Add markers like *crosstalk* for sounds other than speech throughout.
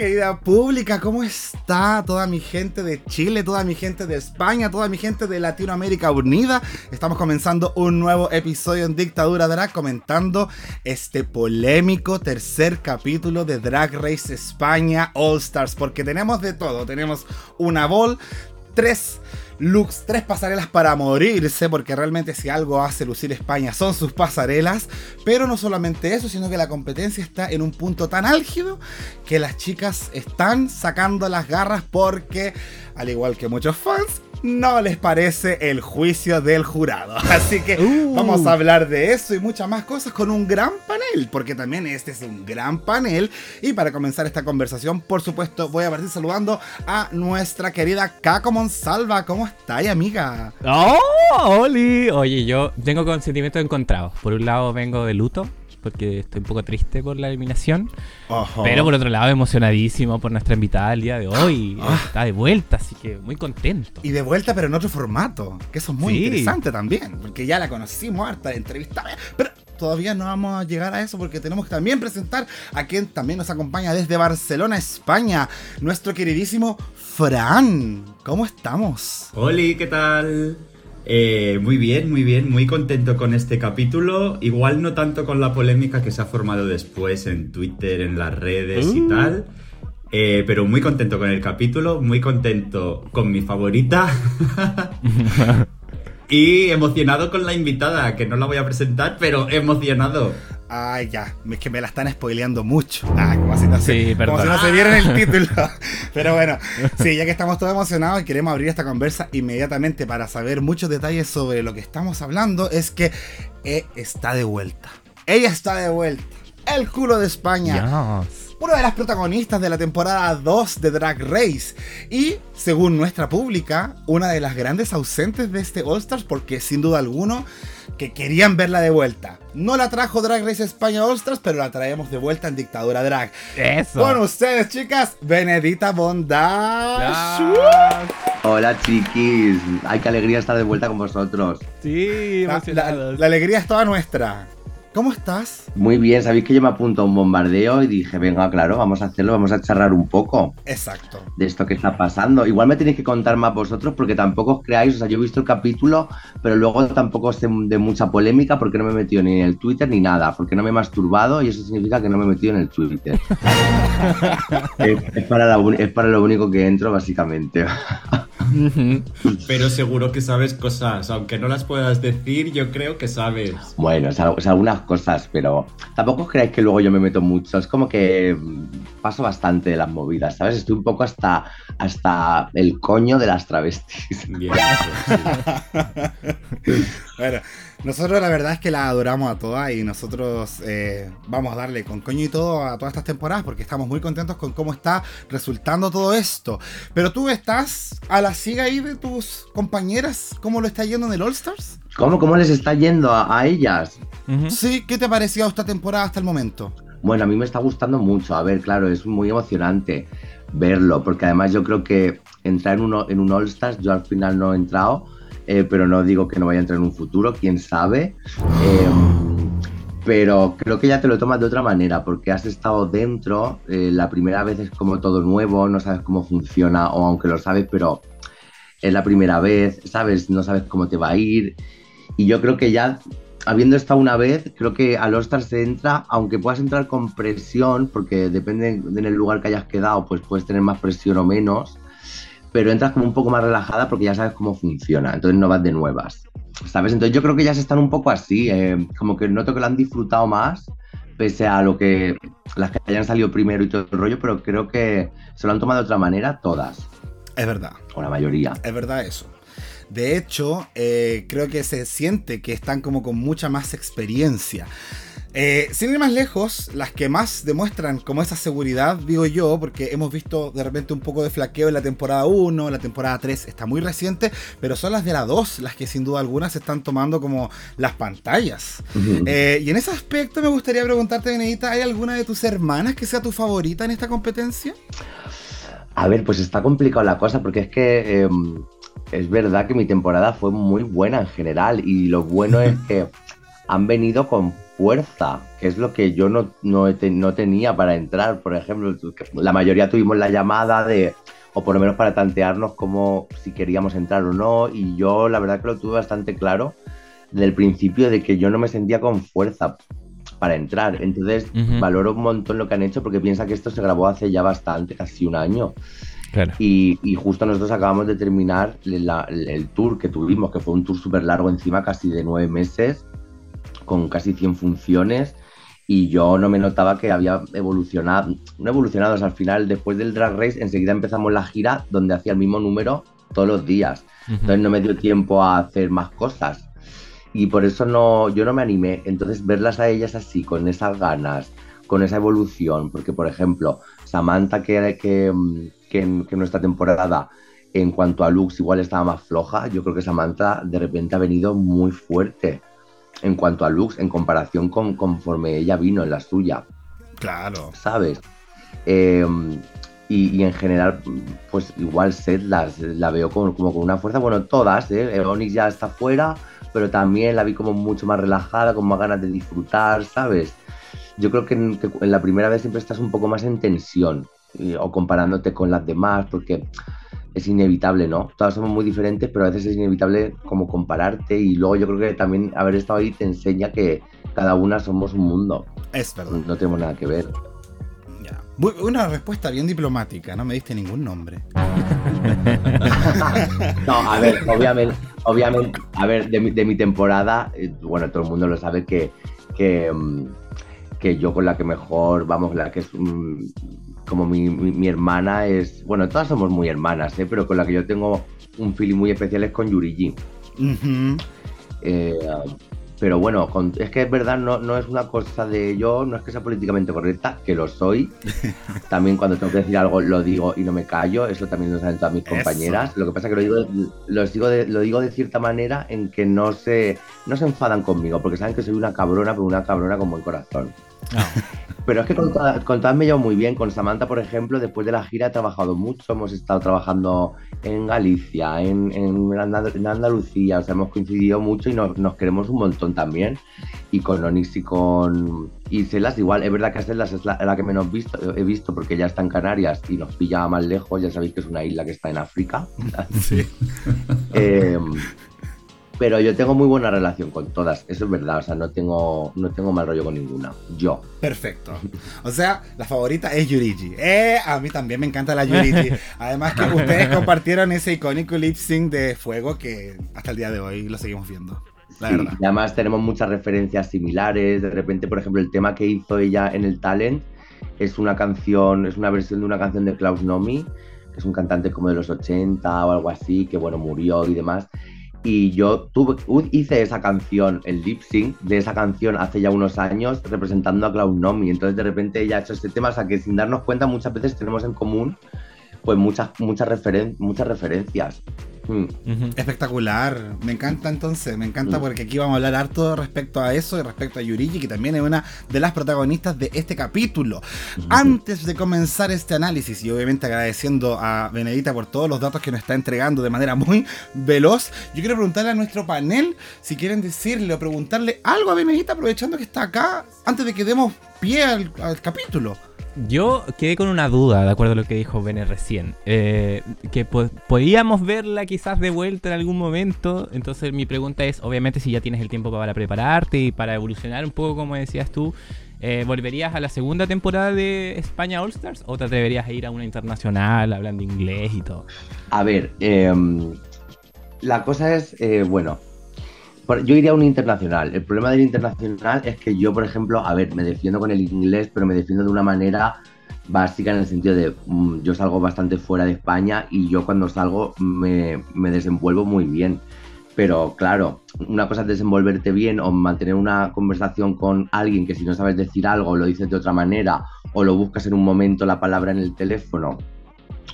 Querida pública, ¿cómo está toda mi gente de Chile, toda mi gente de España, toda mi gente de Latinoamérica Unida? Estamos comenzando un nuevo episodio en Dictadura Drag comentando este polémico tercer capítulo de Drag Race España All Stars, porque tenemos de todo, tenemos una bol, tres looks, tres pasarelas para morirse, porque realmente si algo hace lucir España son sus pasarelas, pero no solamente eso, sino que la competencia está en un punto tan álgido que las chicas están sacando las garras porque, al igual que muchos fans, no les parece el juicio del jurado. *laughs* Así que uh. vamos a hablar de eso y muchas más cosas con un gran panel, porque también este es un gran panel. Y para comenzar esta conversación, por supuesto, voy a partir saludando a nuestra querida Caco Monsalva. ¿Cómo estáis, amiga? ¡Oh, Oli! Oye, yo tengo sentimientos encontrados. Por un lado vengo de luto, porque estoy un poco triste por la eliminación. Pero por otro lado, emocionadísimo por nuestra invitada el día de hoy. *gasps* Ah. Está de vuelta, así que muy contento. Y de vuelta, pero en otro formato, que eso es muy interesante también, porque ya la conocimos harta de entrevista. Pero todavía no vamos a llegar a eso porque tenemos que también presentar a quien también nos acompaña desde Barcelona, España, nuestro queridísimo Fran. ¿Cómo estamos? Hola, ¿qué tal? Eh, muy bien, muy bien, muy contento con este capítulo. Igual no tanto con la polémica que se ha formado después en Twitter, en las redes y uh. tal. Eh, pero muy contento con el capítulo, muy contento con mi favorita. *laughs* y emocionado con la invitada, que no la voy a presentar, pero emocionado. Ay, ya, es que me la están spoileando mucho. Ah, como si no se, como si no se viera el *laughs* título. Pero bueno, sí, ya que estamos todos emocionados y queremos abrir esta conversa inmediatamente para saber muchos detalles sobre lo que estamos hablando, es que E está de vuelta. Ella está de vuelta. El culo de España una de las protagonistas de la temporada 2 de Drag Race y, según nuestra pública, una de las grandes ausentes de este All Stars porque sin duda alguno que querían verla de vuelta. No la trajo Drag Race España Stars, pero la traemos de vuelta en Dictadura Drag. Eso. Con ustedes, chicas, Benedita Bondage. Hola, chiquis. Ay, qué alegría estar de vuelta con vosotros. Sí, emocionados. la alegría es toda nuestra. ¿Cómo estás? Muy bien, sabéis que yo me apunto a un bombardeo y dije, venga, claro, vamos a hacerlo, vamos a charlar un poco. Exacto. De esto que está pasando. Igual me tenéis que contar más vosotros porque tampoco os creáis, o sea, yo he visto el capítulo, pero luego tampoco sé de mucha polémica porque no me he metido ni en el Twitter ni nada, porque no me he masturbado y eso significa que no me he metido en el Twitter. *laughs* es, para es para lo único que entro, básicamente. Pero seguro que sabes cosas, aunque no las puedas decir, yo creo que sabes. Bueno, es, algunas cosas, pero tampoco creáis que luego yo me meto mucho. Es como que mm, paso bastante de las movidas, ¿sabes? Estoy un poco hasta, hasta el coño de las travestis. Bien, *laughs* bueno. Nosotros la verdad es que la adoramos a todas y nosotros eh, vamos a darle con coño y todo a todas estas temporadas porque estamos muy contentos con cómo está resultando todo esto. Pero tú estás a la siga ahí de tus compañeras, ¿cómo lo está yendo en el All Stars? ¿Cómo, cómo les está yendo a, ellas? Sí, ¿qué te ha parecido esta temporada hasta el momento? Bueno, a mí me está gustando mucho. A ver, claro, es muy emocionante verlo porque además yo creo que entrar en, uno, en un All Stars, yo al final no he entrado eh, pero no digo que no vaya a entrar en un futuro, quién sabe. Em, pero creo que ya te lo tomas de otra manera, porque has estado dentro, eh, la primera vez es como todo nuevo, no sabes cómo funciona, o aunque lo sabes, pero es la primera vez, ¿sabes? No sabes cómo te va a ir. Y yo creo que ya, habiendo estado una vez, creo que al All se entra, aunque puedas entrar con presión, porque depende del lugar que hayas quedado, pues puedes tener más presión o menos pero entras como un poco más relajada porque ya sabes cómo funciona, entonces no vas de nuevas, ¿sabes? Entonces yo creo que ya se están un poco así, eh, como que noto que lo han disfrutado más, pese a lo que las que hayan salido primero y todo el rollo, pero creo que se lo han tomado de otra manera todas. Es verdad. O la mayoría. Es verdad eso. De hecho, eh, creo que se siente que están como con mucha más experiencia. Eh, sin ir más lejos, las que más demuestran como esa seguridad, digo yo, porque hemos visto de repente un poco de flaqueo en la temporada 1, la temporada 3 está muy reciente, pero son las de la 2 las que sin duda alguna se están tomando como las pantallas. Eh, y en ese aspecto me gustaría preguntarte, Benedita, ¿hay alguna de tus hermanas que sea tu favorita en esta competencia? A ver, pues está complicado la cosa porque es que em, es verdad que mi temporada fue muy buena en general y lo bueno es *laughs* que han venido con fuerza, que es lo que yo no, no, tenía para entrar, por ejemplo. La mayoría tuvimos la llamada de, o por lo menos para tantearnos como si queríamos entrar o no, y yo la verdad que lo tuve bastante claro desde el principio de que yo no me sentía con fuerza para entrar. Entonces valoro un montón lo que han hecho porque piensa que esto se grabó hace ya bastante, casi un año. Y, justo nosotros acabamos de terminar el tour que tuvimos, que fue un tour súper largo encima, casi de nueve meses, con casi 100 funciones. Y yo no me notaba que había evolucionado, no evolucionado, al final, después del Drag Race, enseguida empezamos la gira donde hacía el mismo número todos los días. Entonces no me dio tiempo a hacer más cosas. Y por eso no, yo no me animé. Entonces verlas a ellas así, con esas ganas, con esa evolución, porque por ejemplo, Samantha, que, que, que, en, nuestra temporada en cuanto a looks igual estaba más floja, yo creo que Samantha de repente ha venido muy fuerte en cuanto a looks en comparación con conforme ella vino en la suya. Claro. ¿Sabes? Em, y, en general, pues igual Seth la veo como, como, con una fuerza, bueno, todas, ¿eh? Onyx ya está fuera, pero también la vi como mucho más relajada, con más ganas de disfrutar, ¿sabes? Yo creo que en, la primera vez siempre estás un poco más en tensión, o comparándote con las demás, porque es inevitable, ¿no? Todas somos muy diferentes, pero a veces es inevitable como compararte y luego yo creo que también haber estado ahí te enseña que cada una somos un mundo. Es verdad. No tenemos nada que ver. Ya. Una respuesta bien diplomática, no me diste ningún nombre. *laughs* no, a ver, obviamente, obviamente, a ver, de mi, de mi temporada, eh, bueno, todo el mundo lo sabe que, que, mm, que yo con la que mejor, vamos, la que es como mi, hermana es, bueno, todas somos muy hermanas, ¿eh? pero con la que yo tengo un feeling muy especial es con Yurigi. Eh, pero bueno, es que es verdad, no, no es una cosa de yo, no es que sea políticamente correcta, que lo soy. *laughs* También cuando tengo que decir algo lo digo y no me callo, eso también lo saben todas mis compañeras. Lo que pasa es que lo digo, lo digo, de, lo digo de cierta manera en que no se, no se enfadan conmigo, porque saben que soy una cabrona, pero una cabrona con buen corazón. *laughs* Pero es que con, todas, me llevo muy bien. Con Samantha, por ejemplo, después de la gira he trabajado mucho. Hemos estado trabajando en Galicia, en, Andalucía. O sea, hemos coincidido mucho y nos, queremos un montón también. Y con Onix y con y Celas, igual. Es verdad que a Celas es la, que menos visto, he visto porque ya está en Canarias y nos pilla más lejos. Ya sabéis que es una isla que está en África. Sí. *laughs* eh, pero yo tengo muy buena relación con todas, eso es verdad, o sea, no tengo, no tengo mal rollo con ninguna, yo. Perfecto. O sea, la favorita es Yurigi. Eh, a mí también me encanta la Yurigi. Además que ustedes *laughs* compartieron ese icónico lip sync de fuego que hasta el día de hoy lo seguimos viendo. La verdad. Y además tenemos muchas referencias similares. De repente, por ejemplo, el tema que hizo ella en el talent es una canción, es una versión de una canción de Klaus Nomi, que es un cantante como de los 80 o algo así, que bueno, murió y demás y yo tuve, hice esa canción, el lip sync de esa canción hace ya unos años representando a Cloud Nomi. Entonces de repente ella ha hecho este tema, o sea que sin darnos cuenta muchas veces tenemos en común pues muchas, muchas, referen muchas referencias. Mm. Espectacular, me encanta entonces, me encanta mm. porque aquí vamos a hablar harto respecto a eso y respecto a Yurigi, que también es una de las protagonistas de este capítulo. Antes de comenzar este análisis y obviamente agradeciendo a Benedita por todos los datos que nos está entregando de manera muy veloz, yo quiero preguntarle a nuestro panel si quieren decirle o preguntarle algo a Benedita aprovechando que está acá antes de que demos pie al capítulo. Yo quedé con una duda, de acuerdo a lo que dijo Bene recién. Eh, que podíamos verla quizás de vuelta en algún momento. Entonces mi pregunta es, obviamente si ya tienes el tiempo para prepararte y para evolucionar un poco, como decías tú, eh, ¿volverías a la segunda temporada de España All Stars o te atreverías a ir a una internacional hablando inglés y todo? A ver, em, la cosa es, eh, bueno, yo iría a un internacional. El problema del internacional es que yo, por ejemplo, a ver, me defiendo con el inglés, pero me defiendo de una manera básica en el sentido de mm, yo salgo bastante fuera de España y yo cuando salgo me, desenvuelvo muy bien. Pero claro, una cosa es desenvolverte bien o mantener una conversación con alguien que si no sabes decir algo lo dices de otra manera o lo buscas en un momento la palabra en el teléfono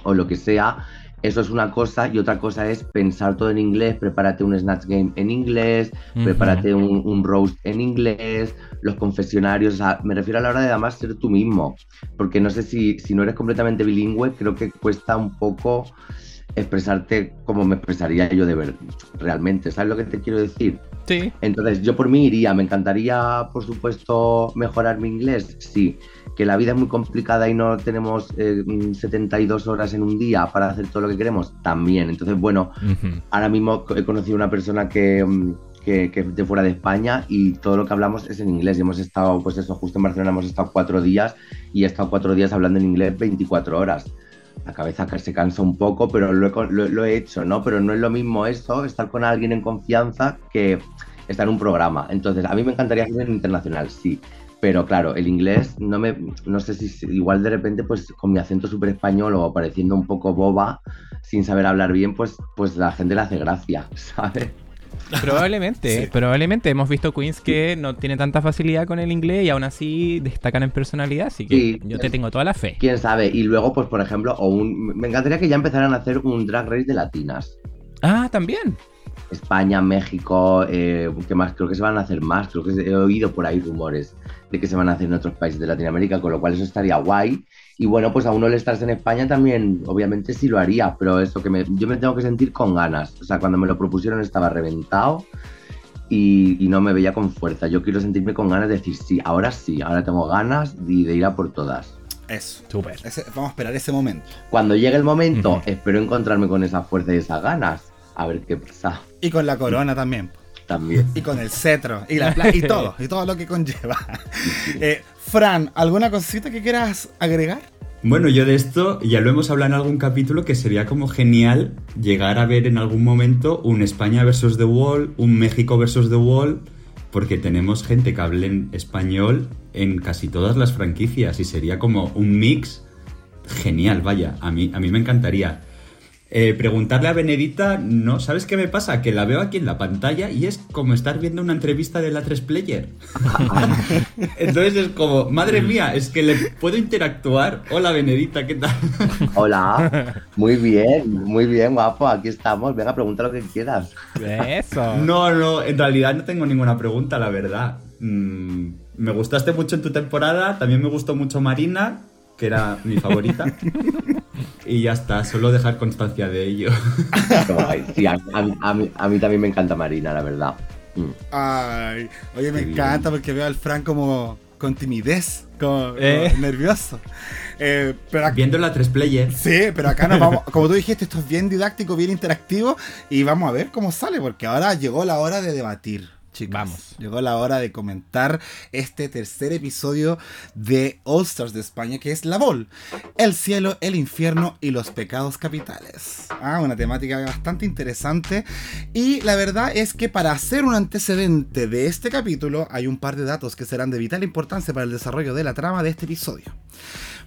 o lo que sea, eso es una cosa y otra cosa es pensar todo en inglés, prepárate un Snatch Game en inglés, prepárate un, roast en inglés, los confesionarios, o sea, me refiero a la hora de además ser tú mismo, porque no sé si, si no eres completamente bilingüe, creo que cuesta un poco expresarte como me expresaría yo de ver realmente, ¿sabes lo que te quiero decir? Sí. Entonces, yo por mí iría, me encantaría, por supuesto, mejorar mi inglés, sí. Que la vida es muy complicada y no tenemos 72 eh, horas en un día para hacer todo lo que queremos, también. Entonces, bueno, ahora mismo he conocido una persona que, mm, que, que, de fuera de España y todo lo que hablamos es en inglés. Y hemos estado, pues eso, justo en Barcelona hemos estado cuatro días y he estado cuatro días hablando en inglés 24 horas la cabeza se cansa un poco, pero lo he, hecho, ¿no? Pero no es lo mismo eso, estar con alguien en confianza, que estar en un programa. Entonces, a mí me encantaría en internacional, sí. Pero claro, el inglés, no me no sé si igual de repente, pues con mi acento súper español o pareciendo un poco boba, sin saber hablar bien, pues, pues la gente le hace gracia, *laughs* ¿sabes? Probablemente, probablemente. Hemos visto queens que no tienen tanta facilidad con el inglés y aún así destacan en personalidad, así que yo te tengo toda la fe. Quién sabe. Y luego, pues por ejemplo, o un... me encantaría que ya empezaran a hacer un drag race de latinas. Ah, también. España, México, eh, ¿qué más? Creo que se van a hacer más, creo que he oído por ahí rumores de que se van a hacer en otros países de Latinoamérica, con lo cual eso estaría guay. Y bueno, pues a uno le estás en España también, obviamente sí lo haría, pero eso que me, yo me tengo que sentir con ganas. O sea, cuando me lo propusieron estaba reventado y, no me veía con fuerza. Yo quiero sentirme con ganas de decir sí, ahora sí, ahora tengo ganas de, de ir a por todas. Eso. Súper. Vamos a esperar ese momento. Cuando llegue el momento, espero encontrarme con esa fuerza y esas ganas. A ver qué pasa. Y con la corona también. También. Y con el cetro. Y, la, y todo. y todo lo que conlleva. Eh, Fran, ¿alguna cosita que quieras agregar? Bueno, yo de esto ya lo hemos hablado en algún capítulo que sería como genial llegar a ver en algún momento un España versus The Wall, un México versus The Wall, porque tenemos gente que hable en español en casi todas las franquicias y sería como un mix genial, vaya, a mí, a mí me encantaría. Eh, preguntarle a Benedita, no, ¿sabes qué me pasa? Que la veo aquí en la pantalla y es como estar viendo una entrevista de la 3 Player. *laughs* Entonces es como, madre mía, es que le puedo interactuar. Hola Benedita, ¿qué tal? Hola, *laughs* muy bien, muy bien, guapo, aquí estamos. Venga, pregunta lo que quieras. Eso. No, no, en realidad no tengo ninguna pregunta, la verdad. Mm, me gustaste mucho en tu temporada, también me gustó mucho Marina, que era mi favorita. *laughs* y ya está, solo dejar constancia de ello. sí, a, mí, también me encanta Marina, la verdad. Mm. Ay, oye, me encanta porque veo al Frank como con timidez, como, eh. nervioso. Eh, pero Viendo la 3 player. Sí, pero acá nos vamos, como tú dijiste, esto es bien didáctico, bien interactivo y vamos a ver cómo sale, porque ahora llegó la hora de debatir. Vamos. Llegó la hora de comentar este tercer episodio de All Stars de España, que es La Vol, el cielo, el infierno y los pecados capitales. Ah, una temática bastante interesante. Y la verdad es que para hacer un antecedente de este capítulo, hay un par de datos que serán de vital importancia para el desarrollo de la trama de este episodio.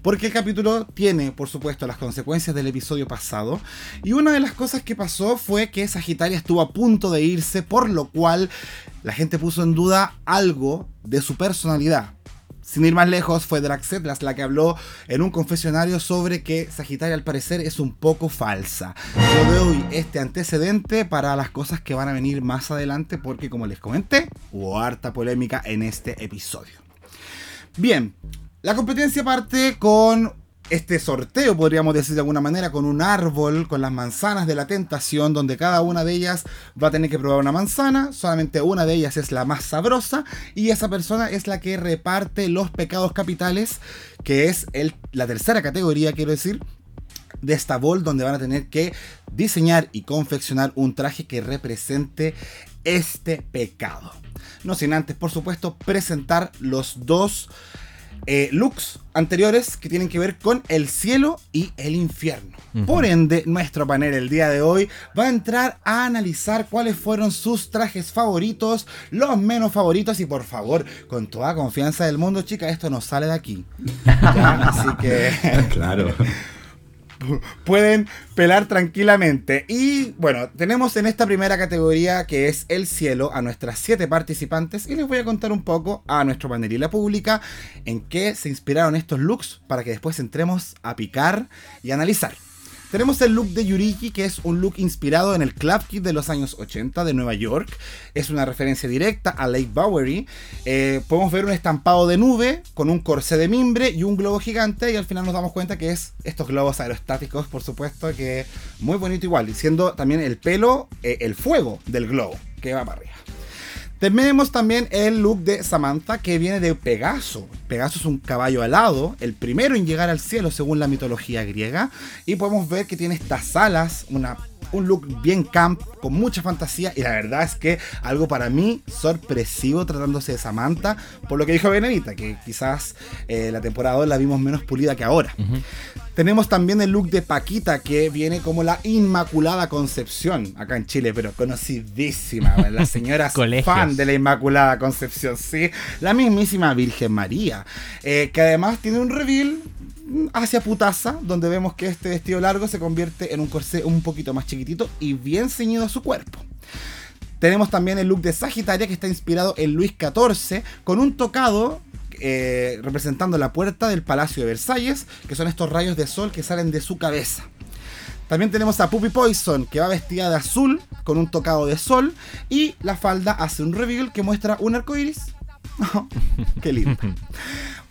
Porque el capítulo tiene, por supuesto, las consecuencias del episodio pasado. Y una de las cosas que pasó fue que Sagitaria estuvo a punto de irse, por lo cual la gente puso en duda algo de su personalidad. Sin ir más lejos, fue Draxetlas la que habló en un confesionario sobre que Sagitaria al parecer es un poco falsa. Yo doy este antecedente para las cosas que van a venir más adelante porque como les comenté, hubo harta polémica en este episodio. Bien, la competencia parte con este sorteo, podríamos decir de alguna manera, con un árbol, con las manzanas de la tentación, donde cada una de ellas va a tener que probar una manzana, solamente una de ellas es la más sabrosa, y esa persona es la que reparte los pecados capitales, que es el, la tercera categoría, quiero decir, de esta bol, donde van a tener que diseñar y confeccionar un traje que represente este pecado. No sin antes, por supuesto, presentar los dos eh, looks anteriores que tienen que ver con el cielo y el infierno. Por ende, nuestro panel el día de hoy va a entrar a analizar cuáles fueron sus trajes favoritos, los menos favoritos y por favor, con toda confianza del mundo, chica, esto no sale de aquí. *laughs* Así que... *laughs* claro. *laughs* pueden pelar tranquilamente. Y bueno, tenemos en esta primera categoría que es el cielo a nuestras siete participantes y les voy a contar un poco a nuestro la pública en qué se inspiraron estos looks para que después entremos a picar y analizar. Tenemos el look de Yuriki, que es un look inspirado en el Club Kid de los años 80 de Nueva York. Es una referencia directa a Lake Bowery. Eh, podemos ver un estampado de nube con un corsé de mimbre y un globo gigante. Y al final nos damos cuenta que es estos globos aerostáticos, por supuesto, que muy bonito igual. siendo también el pelo eh, el fuego del globo que va para arriba. Tenemos también el look de Samantha que viene de Pegaso. Pegaso es un caballo alado, el primero en llegar al cielo según la mitología griega. Y podemos ver que tiene estas alas, una un look bien camp, con mucha fantasía y la verdad es que algo para mí sorpresivo tratándose de Samantha, por lo que dijo Benedita, que quizás eh, la temporada 2 la vimos menos pulida que ahora. Tenemos también el look de Paquita, que viene como la Inmaculada Concepción acá en Chile, pero conocidísima, la *laughs* señora fan de la Inmaculada Concepción, sí, la mismísima Virgen María, eh, que además tiene un reveal hacia putaza, donde vemos que este vestido largo se convierte en un corsé un poquito más chiquitito y bien ceñido a su cuerpo. Tenemos también el look de Sagitaria que está inspirado en Luis XIV con un tocado eh, representando la puerta del Palacio de Versalles, que son estos rayos de sol que salen de su cabeza. También tenemos a Puppy Poison, que va vestida de azul con un tocado de sol y la falda hace un reveal que muestra un arco iris. *laughs* ¡Qué lindo!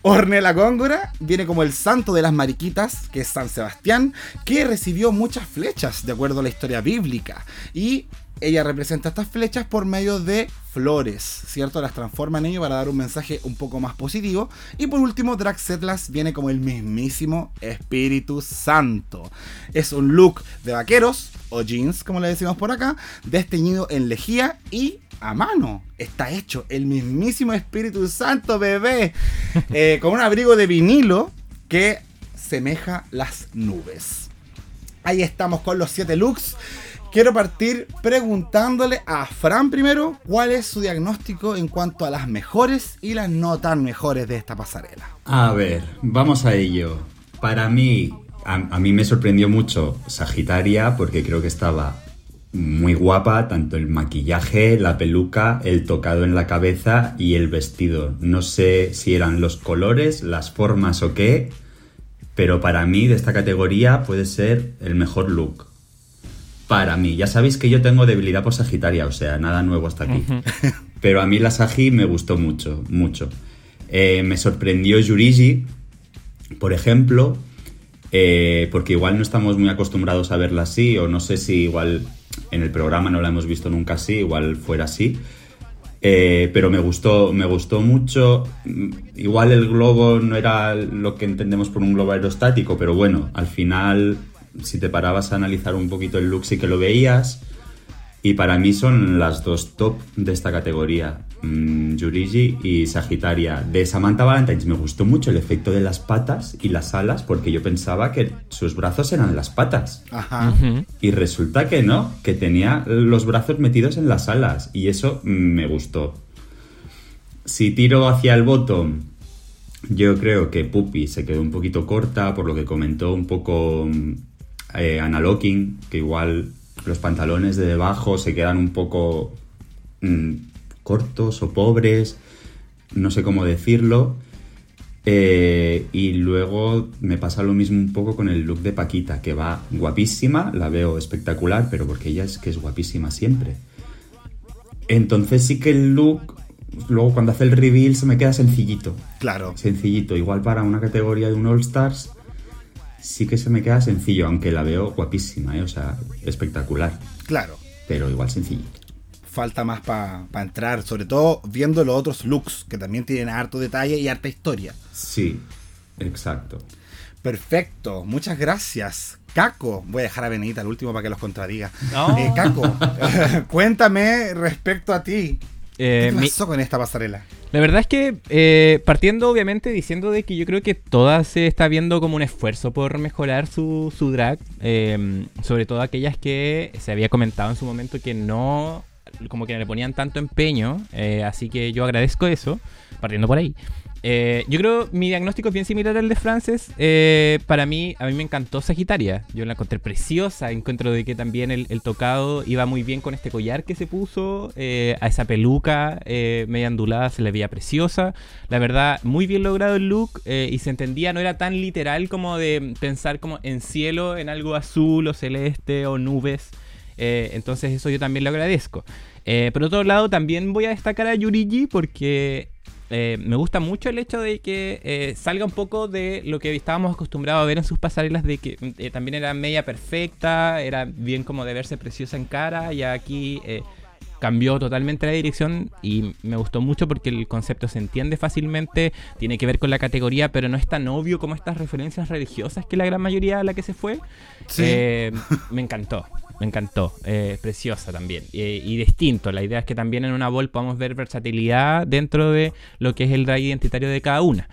Ornella Góngora viene como el santo de las mariquitas, que es San Sebastián, que recibió muchas flechas de acuerdo a la historia bíblica. Y ella representa estas flechas por medio de flores, ¿cierto? Las transforma en ello para dar un mensaje un poco más positivo. Y por último, Draxetlas viene como el mismísimo Espíritu Santo. Es un look de vaqueros, o jeans, como le decimos por acá, desteñido en lejía y a mano. Está hecho el mismísimo Espíritu Santo, bebé. Eh, *laughs* con un abrigo de vinilo que semeja las nubes. Ahí estamos con los 7 looks. Quiero partir preguntándole a Fran primero cuál es su diagnóstico en cuanto a las mejores y las no tan mejores de esta pasarela. A ver, vamos a ello. Para mí, a, a mí me sorprendió mucho Sagitaria porque creo que estaba muy guapa, tanto el maquillaje, la peluca, el tocado en la cabeza y el vestido. No sé si eran los colores, las formas o qué, pero para mí de esta categoría puede ser el mejor look. Para mí, ya sabéis que yo tengo debilidad por Sagitaria, o sea, nada nuevo hasta aquí. *laughs* Pero a mí la Sagi me gustó mucho, mucho. Eh, me sorprendió Yurigi, por ejemplo, eh, porque igual no estamos muy acostumbrados a verla así, o no sé si igual en el programa no la hemos visto nunca así, igual fuera así. Eh, pero me gustó, me gustó mucho. Igual el globo no era lo que entendemos por un globo aerostático, pero bueno, al final, si te parabas a analizar un poquito el look, sí que lo veías. Y para mí son las dos top de esta categoría, mm, Yurigi y Sagitaria. De Samantha Valentines me gustó mucho el efecto de las patas y las alas porque yo pensaba que sus brazos eran las patas. Ajá. Y resulta que no, que tenía los brazos metidos en las alas y eso me gustó. Si tiro hacia el bottom, yo creo que Puppy se quedó un poquito corta por lo que comentó un poco eh, que igual los pantalones de debajo se quedan un poco mm, cortos o pobres, no sé cómo decirlo. Eh, y luego me pasa lo mismo un poco con el look de Paquita, que va guapísima, la veo espectacular, pero porque ella es que es guapísima siempre. Entonces sí que el look, luego cuando hace el reveal se me queda sencillito. Claro. Sencillito, igual para una categoría de un All Stars sí que se me queda sencillo, aunque la veo guapísima, ¿eh? o sea, espectacular. Claro. Pero igual sencillo. Falta más para entrar, sobre todo viendo los otros looks, que también tienen harto detalle y harta historia. Sí, exacto. Perfecto, muchas gracias. Caco, voy a dejar a Benita al último para que los contradiga. Eh, Caco, *laughs* cuéntame respecto a ti. Eh, ¿Qué pasó con esta pasarela? La verdad es que eh, partiendo obviamente diciendo de que yo creo que todas se está viendo como un esfuerzo por mejorar su, su drag, sobre todo aquellas que se había comentado en su momento que no, como que le ponían tanto empeño, eh, así que yo agradezco eso, partiendo por ahí. Eh, yo creo mi diagnóstico es bien similar al de Frances. Eh, para mí, a mí me encantó Sagitaria. Yo la encontré preciosa. Encuentro de que también el, tocado iba muy bien con este collar que se puso. A esa peluca media ondulada se le veía preciosa. La verdad, muy bien logrado el look. y se entendía, no era tan literal como de pensar como en cielo, en algo azul o celeste o nubes. Entonces eso yo también lo agradezco. por otro lado, también voy a destacar a Yurigi porque eh, me gusta mucho el hecho de que eh, salga un poco de lo que estábamos acostumbrados a ver en sus pasarelas, de que eh, también era media perfecta, era bien como de verse preciosa en cara, y aquí cambió totalmente la dirección y me gustó mucho porque el concepto se entiende fácilmente, tiene que ver con la categoría, pero no es tan obvio como estas referencias religiosas que la gran mayoría a la que se fue. me encantó me encantó. Eh, preciosa también. y distinto. La idea es que también en una bol podamos ver versatilidad dentro de lo que es el drag identitario de cada una.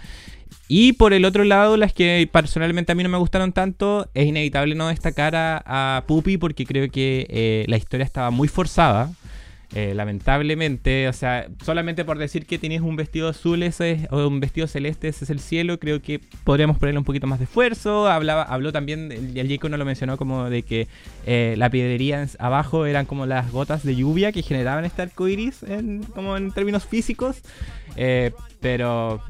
Y por el otro lado, las que personalmente a mí no me gustaron tanto, es inevitable no destacar a, a Puppy porque creo que eh, la historia estaba muy forzada. Eh, lamentablemente, o sea, solamente por decir que tienes un vestido azul ese o un vestido celeste, ese es el cielo, creo que podríamos ponerle un poquito más de esfuerzo. Hablaba, habló también, el Jacob no lo mencionó, como de que eh, la piedrería abajo eran como las gotas de lluvia que generaban este arco iris, como en términos físicos. Eh, pero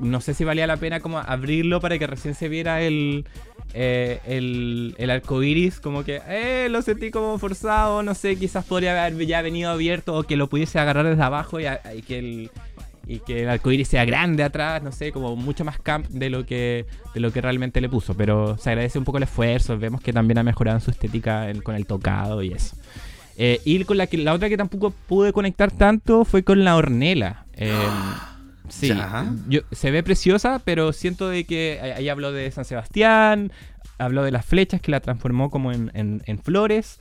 no sé si valía la pena como abrirlo para que recién se viera el, eh, el, el arco iris, como que eh, lo sentí como forzado, no sé, quizás podría haber ya venido abierto o que lo pudiese agarrar desde abajo y, que el y que el arco iris sea grande atrás, no sé, como mucho más camp de lo que de lo que realmente le puso, pero se agradece un poco el esfuerzo, vemos que también ha mejorado en su estética con el tocado y eso. Eh, y con la, que, la otra que tampoco pude conectar tanto fue con la hornela. Eh, Sí, se ve preciosa, pero siento de que ahí habló de San Sebastián, habló de las flechas que la transformó como en, flores.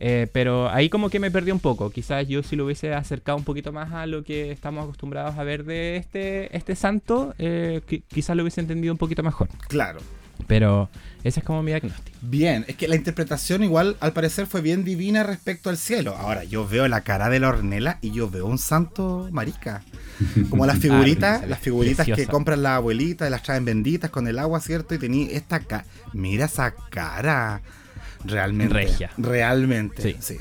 Eh, pero ahí como que me perdí un poco. Quizás yo si lo hubiese acercado un poquito más a lo que estamos acostumbrados a ver de este, este santo, eh, quizás lo hubiese entendido un poquito mejor. Claro. Pero ese es como mi diagnóstico. Bien, es que la interpretación igual al parecer fue bien divina respecto al cielo. Ahora, yo veo la cara de la hornela y yo veo un santo marica. Como las *laughs* figuritas, las figuritas que compran la abuelita y las traen benditas con el agua, ¿cierto? Y tenía esta cara. Mira esa cara. Realmente. Regia. Realmente. Sí.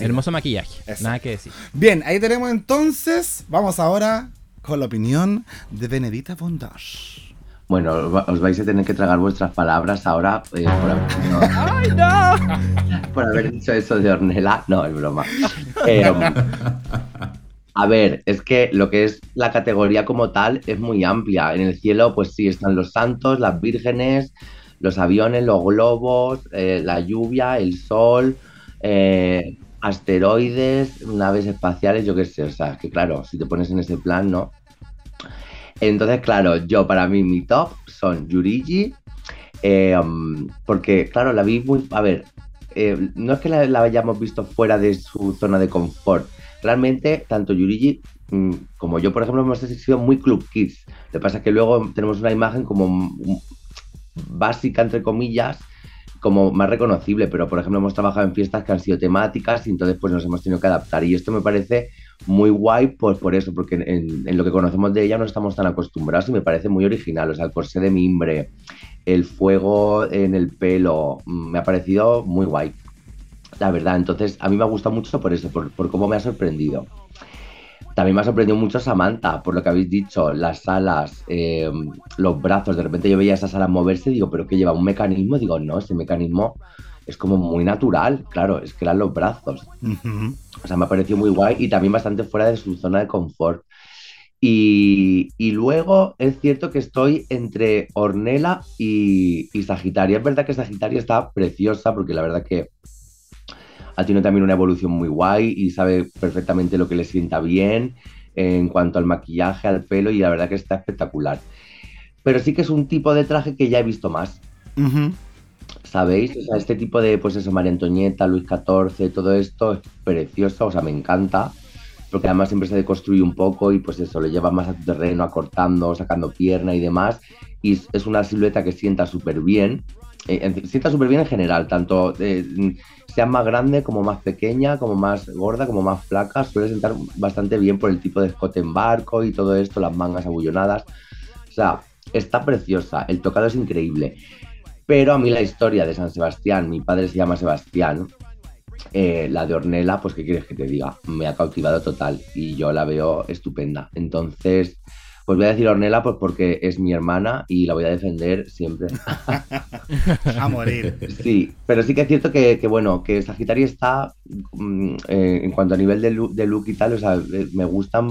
hermoso maquillaje. Nada que decir. Bien, ahí tenemos entonces. Vamos ahora con la opinión de Benedita Bondage. Bueno, os vais a tener que tragar vuestras palabras ahora eh, por, haber, *laughs* ¡Ay, no! por haber dicho eso de Ornella. No, es broma. Eh, a ver, es que lo que es la categoría como tal es muy amplia. En el cielo, pues sí, están los santos, las vírgenes, los aviones, los globos, eh, la lluvia, el sol, asteroides, naves espaciales, yo qué sé. O sea, que claro, si te pones en ese plan, ¿no? Entonces, claro, yo para mí mi top son Yurigi, eh, um, porque claro, la vi muy... A ver, eh, no es que la, hayamos visto fuera de su zona de confort. Realmente, tanto Yurigi mm, como yo, por ejemplo, hemos sido muy Club Kids. Lo que pasa es que luego tenemos una imagen como básica, entre comillas, como más reconocible, pero por ejemplo hemos trabajado en fiestas que han sido temáticas y entonces pues nos hemos tenido que adaptar. Y esto me parece muy guay pues por eso, porque en, lo que conocemos de ella no estamos tan acostumbrados y me parece muy original. O sea, el corsé de mimbre, el fuego en el pelo, mm, me ha parecido muy guay. La verdad, entonces a mí me ha gustado mucho por eso, por, cómo me ha sorprendido. También me ha sorprendido mucho Samantha, por lo que habéis dicho, las alas, eh, los brazos. De repente yo veía esas alas moverse y digo, ¿pero que lleva un mecanismo? Digo, no, ese mecanismo es como muy natural, claro, es que eran los brazos. O sea, me ha parecido muy guay y también bastante fuera de su zona de confort. Y, luego es cierto que estoy entre Ornella y, y, Sagitaria. Es verdad que Sagitaria está preciosa porque la verdad que ha tenido también una evolución muy guay y sabe perfectamente lo que le sienta bien en cuanto al maquillaje, al pelo y la verdad que está espectacular. Pero sí que es un tipo de traje que ya he visto más. ¿Sabéis? O sea, este tipo de, pues eso, María Antonieta, Luis XIV, todo esto es precioso, o sea, me encanta, porque además siempre se deconstruye un poco y pues eso, lo lleva más a tu terreno, acortando, sacando pierna y demás, y es una silueta que sienta súper bien, eh, sienta súper bien en general, tanto eh, sea más grande como más pequeña, como más gorda, como más flaca, suele sentar bastante bien por el tipo de escote en barco y todo esto, las mangas abullonadas. O sea, está preciosa, el tocado es increíble. Pero a mí la historia de San Sebastián, mi padre se llama Sebastián, eh, la de Ornella, pues qué quieres que te diga, me ha cautivado total y yo la veo estupenda. Entonces, pues voy a decir Ornella pues porque es mi hermana y la voy a defender siempre. *laughs* a morir. Sí, pero sí que es cierto que, bueno, que Sagitario está, mm, eh, en cuanto a nivel de look, de look, y tal, o sea, eh, me gustan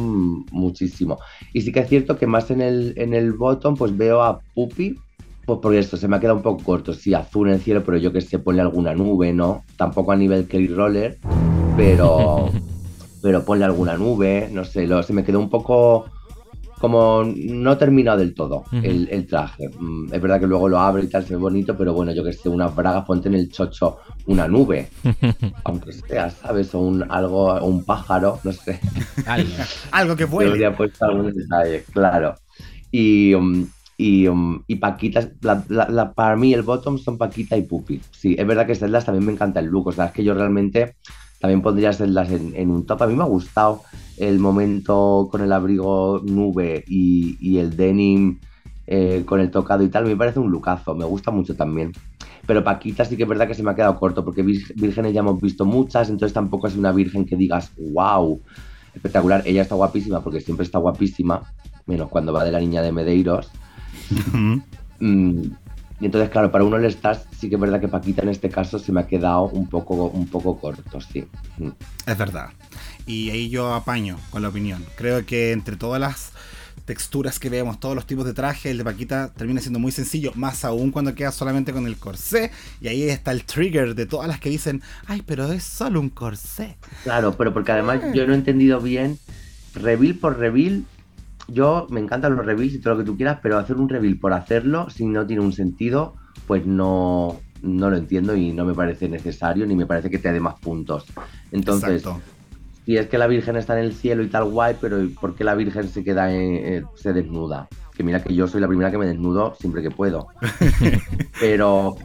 muchísimo. Y sí que es cierto que más en el, en el bottom, pues veo a Puppy, pues porque esto se me ha quedado un poco corto. Sí, azul en el cielo, pero yo que sé, ponle alguna nube, ¿no? Tampoco a nivel Kelly Roller, pero, *laughs* pero ponle alguna nube, no sé, lo, se me quedó un poco como no terminado del todo el, traje. Mm, es verdad que luego lo abre y tal, se ve bonito, pero bueno, yo que sé, unas bragas, ponte en el chocho una nube, *laughs* aunque sea, ¿sabes? O un algo, un pájaro, no sé. algo que *laughs* vuele. Yo habría puesto algún detalle, claro. Y, y, um, y Paquita, para mí el bottom son Paquita y Pupi. Sí, es verdad que Zeldas también me encanta el look, o sea, es que yo realmente también pondría Zeldas en, en un top. A mí me ha gustado el momento con el abrigo nube y, el denim eh, con el tocado y tal, me parece un lucazo, me gusta mucho también. Pero Paquita sí que es verdad que se me ha quedado corto, porque vírgenes ya hemos visto muchas, entonces tampoco es una virgen que digas, wow, espectacular. Ella está guapísima, porque siempre está guapísima, menos cuando va de la niña de Medeiros. Mm, y entonces, claro, para uno el estás, sí que es verdad que Paquita en este caso se me ha quedado un poco, un poco corto, sí. Mm. Es verdad. Y ahí yo apaño con la opinión. Creo que entre todas las texturas que vemos, todos los tipos de traje, el de Paquita termina siendo muy sencillo, más aún cuando queda solamente con el corsé. Y ahí está el trigger de todas las que dicen, ay, pero es solo un corsé. Claro, pero porque además yo no he entendido bien, reveal por reveal, yo me encantan los reveals y todo lo que tú quieras, pero hacer un reveal por hacerlo, si no tiene un sentido, pues no, no lo entiendo y no me parece necesario, ni me parece que te dé más puntos. Entonces, y es que la Virgen está en el cielo y tal guay, pero ¿por qué la Virgen se queda, se desnuda? Que mira que yo soy la primera que me desnudo siempre que puedo. *laughs* pero,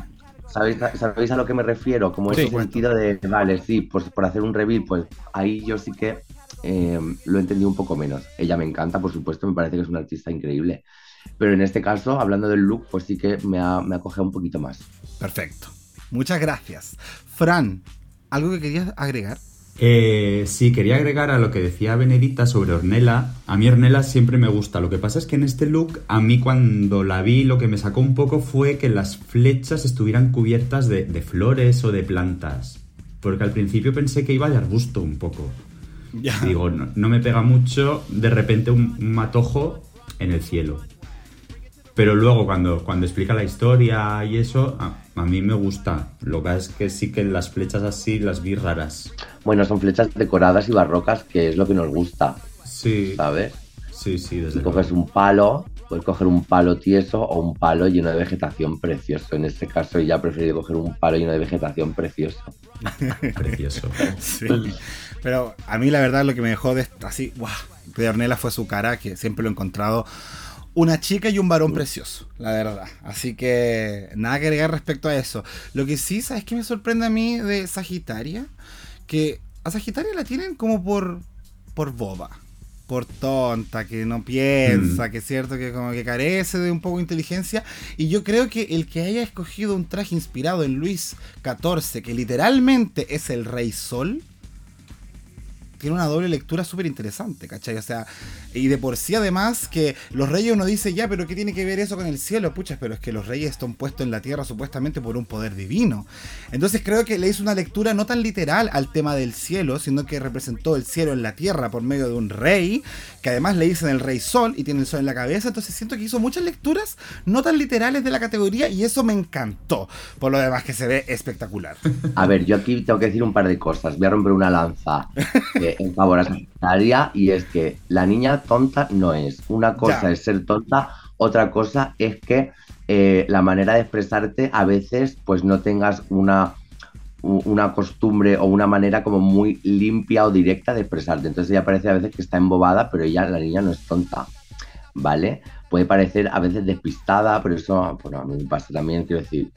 ¿sabéis, ¿sabéis a lo que me refiero? Como ese sentido de, vale, sí, pues por hacer un reveal, pues ahí yo sí que eh, lo he entendido un poco menos. Ella me encanta, por supuesto, me parece que es una artista increíble. Pero en este caso, hablando del look, pues sí que me ha, me ha cogido un poquito más. Perfecto. Muchas gracias. Fran, ¿algo que querías agregar? Eh, sí, quería agregar a lo que decía Benedita sobre Ornella. A mí Ornella siempre me gusta. Lo que pasa es que en este look, a mí cuando la vi, lo que me sacó un poco fue que las flechas estuvieran cubiertas de, flores o de plantas. Porque al principio pensé que iba de arbusto un poco. Digo, no, me pega mucho de repente un matojo en el cielo. Pero luego cuando, cuando explica la historia y eso, a, mí me gusta. Lo que es que sí que las flechas así las vi raras. Bueno, son flechas decoradas y barrocas, que es lo que nos gusta. Sí. ¿Sabes? Sí, sí, desde Si coges un palo, puedes coger un palo tieso o un palo lleno de vegetación precioso. En este caso ya prefiero coger un palo lleno de vegetación precioso. *laughs* precioso. sí. *laughs* Pero a mí la verdad lo que me dejó de así, wow, de Ornella fue su cara, que siempre lo he encontrado una chica y un varón precioso, la verdad. Así que nada que agregar respecto a eso. Lo que sí, ¿sabes qué me sorprende a mí de Sagitaria? Que a Sagitaria la tienen como por, por boba, por tonta, que no piensa, mm. que es cierto que como que carece de un poco de inteligencia. Y yo creo que el que haya escogido un traje inspirado en Luis XIV, que literalmente es el Rey Sol, tiene una doble lectura súper interesante, ¿cachai? O sea, y de por sí además que los reyes uno dice, ya, pero ¿qué tiene que ver eso con el cielo? Puchas, pero es que los reyes están puestos en la tierra supuestamente por un poder divino. Entonces creo que le hizo una lectura no tan literal al tema del cielo, sino que representó el cielo en la tierra por medio de un rey, que además le dicen el rey sol y tiene el sol en la cabeza. Entonces siento que hizo muchas lecturas no tan literales de la categoría y eso me encantó. Por lo demás que se ve espectacular. A ver, yo aquí tengo que decir un par de cosas. Voy a romper una lanza. *laughs* en favor a y es que la niña tonta no es. Una cosa es ser tonta, otra cosa es que eh, la manera de expresarte a veces pues no tengas una, una costumbre o una manera como muy limpia o directa de expresarte. Entonces ella parece a veces que está embobada, pero ella, la niña no es tonta. ¿Vale? puede parecer a veces despistada, pero eso, bueno, a mí me pasa también, quiero decir,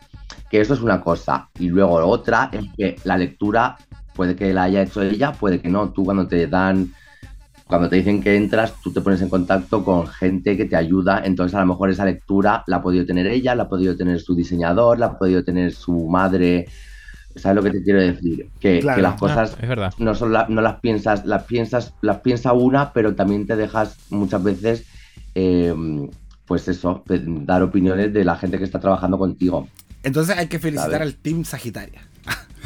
que eso es una cosa. Y luego otra es que la lectura puede que la haya hecho ella, puede que no. Tú cuando te dan, cuando te dicen que entras, tú te pones en contacto con gente que te ayuda. Entonces a lo mejor esa lectura la ha podido tener ella, la ha podido tener su diseñador, la ha podido tener su madre. ¿Sabes lo que te quiero decir? Que, las cosas no, son no las piensas, las piensas, las piensa una, pero también te dejas muchas veces eh, pues eso, dar opiniones de la gente que está trabajando contigo. Entonces hay que felicitar al Team Sagitaria.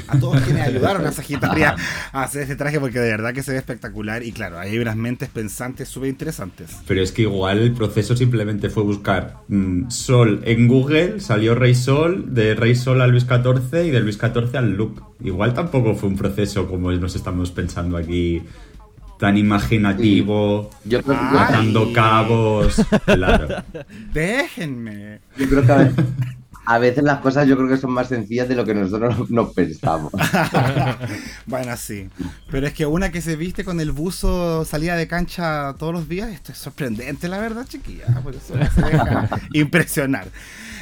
A todos quienes ayudaron a Sagitaria *laughs* a hacer este traje porque de verdad que se ve espectacular y claro, hay unas mentes pensantes súper interesantes. Pero es que igual el proceso simplemente fue buscar mm, Sol en Google, salió Rey Sol, de Rey Sol a Luis XIV y de Luis XIV al Luke. Igual tampoco fue un proceso como nos estamos pensando aquí tan imaginativo, yo creo cabos. *laughs* Claro. Déjenme. Yo creo que a veces, las cosas yo creo que son más sencillas de lo que nosotros *laughs* nos pensamos. *laughs* bueno, sí. Pero es que una que se viste con el buzo salida de cancha todos los días, esto es sorprendente, la verdad, chiquilla. Por eso se deja *laughs* impresionar.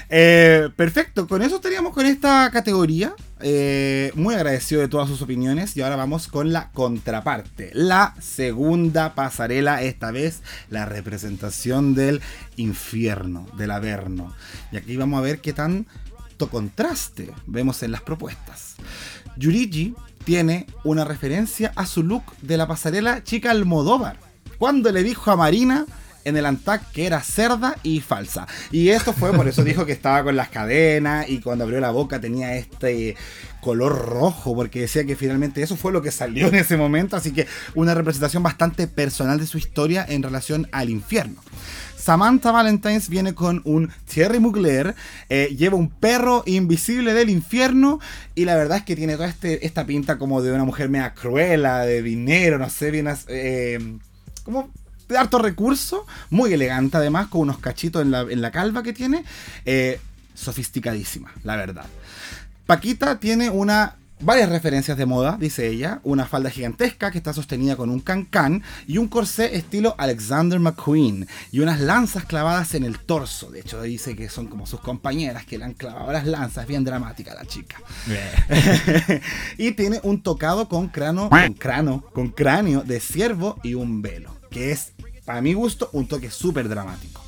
Eh, perfecto, con eso estaríamos con esta categoría. Eh, muy agradecido de todas sus opiniones. Y ahora vamos con la contraparte. La segunda pasarela, esta vez la representación del infierno, del averno. Y aquí vamos a ver qué tanto contraste vemos en las propuestas. Yurigi tiene una referencia a su look de la pasarela chica Almodóvar. Cuando le dijo a Marina en el Antac que era cerda y falsa. Y esto fue, por eso dijo que estaba con las cadenas y cuando abrió la boca tenía este color rojo, porque decía que finalmente eso fue lo que salió en ese momento, así que una representación bastante personal de su historia en relación al infierno. Samantha Valentines viene con un Thierry Mugler, eh, lleva un perro invisible del infierno y la verdad es que tiene toda este, esta pinta como de una mujer media cruela, de dinero, no sé, bien... Eh, como de harto recurso, muy elegante además, con unos cachitos en la, calva que tiene, eh, sofisticadísima, la verdad. Paquita tiene una varias referencias de moda, dice ella, una falda gigantesca que está sostenida con un can-can y un corsé estilo Alexander McQueen y unas lanzas clavadas en el torso. De hecho, dice que son como sus compañeras que le han clavado las lanzas, bien dramática la chica. *laughs* y tiene un tocado con cráneo, con cráneo, con cráneo de ciervo y un velo, que es para mi gusto, un toque súper dramático.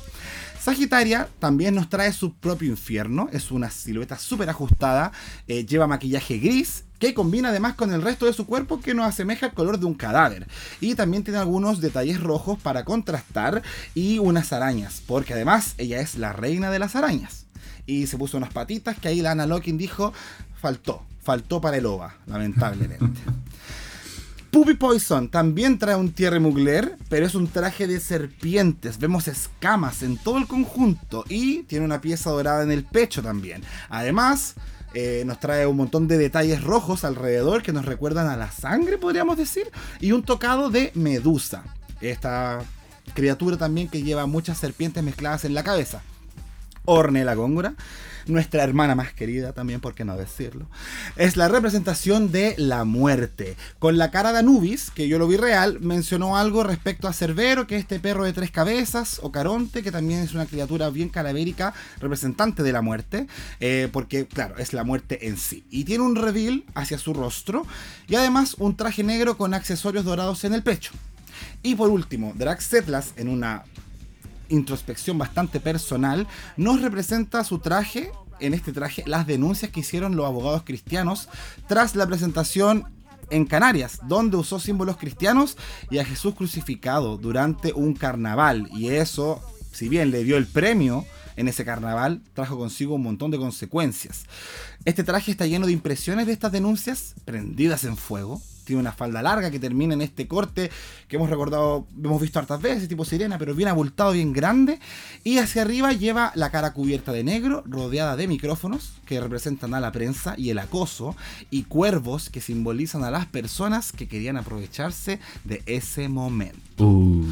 Sagitaria también nos trae su propio infierno, es una silueta súper ajustada, eh, lleva maquillaje gris que combina además con el resto de su cuerpo que nos asemeja al color de un cadáver. Y también tiene algunos detalles rojos para contrastar y unas arañas, porque además ella es la reina de las arañas. Y se puso unas patitas que ahí la Ana Locking dijo, faltó, faltó para el OVA, lamentablemente. *laughs* Puppy Poison también trae un Thierry Mugler, pero es un traje de serpientes. Vemos escamas en todo el conjunto y tiene una pieza dorada en el pecho también. Además, eh, nos trae un montón de detalles rojos alrededor que nos recuerdan a la sangre, podríamos decir, y un tocado de medusa. Esta criatura también que lleva muchas serpientes mezcladas en la cabeza. Orne la góngora nuestra hermana más querida también, por qué no decirlo, es la representación de la muerte. Con la cara de Anubis, que yo lo vi real, mencionó algo respecto a Cerbero, que es este perro de tres cabezas, o Caronte, que también es una criatura bien calavérica, representante de la muerte, eh, porque claro, es la muerte en sí. Y tiene un reveal hacia su rostro, y además un traje negro con accesorios dorados en el pecho. Y por último, Drax Setlas en una introspección bastante personal, nos representa su traje, en este traje, las denuncias que hicieron los abogados cristianos tras la presentación en Canarias, donde usó símbolos cristianos y a Jesús crucificado durante un carnaval. Y eso, si bien le dio el premio en ese carnaval, trajo consigo un montón de consecuencias. Este traje está lleno de impresiones de estas denuncias prendidas en fuego, tiene una falda larga que termina en este corte que hemos recordado, hemos visto hartas veces, tipo sirena, pero bien abultado, bien grande. Y hacia arriba lleva la cara cubierta de negro, rodeada de micrófonos que representan a la prensa y el acoso, y cuervos que simbolizan a las personas que querían aprovecharse de ese momento. Uh.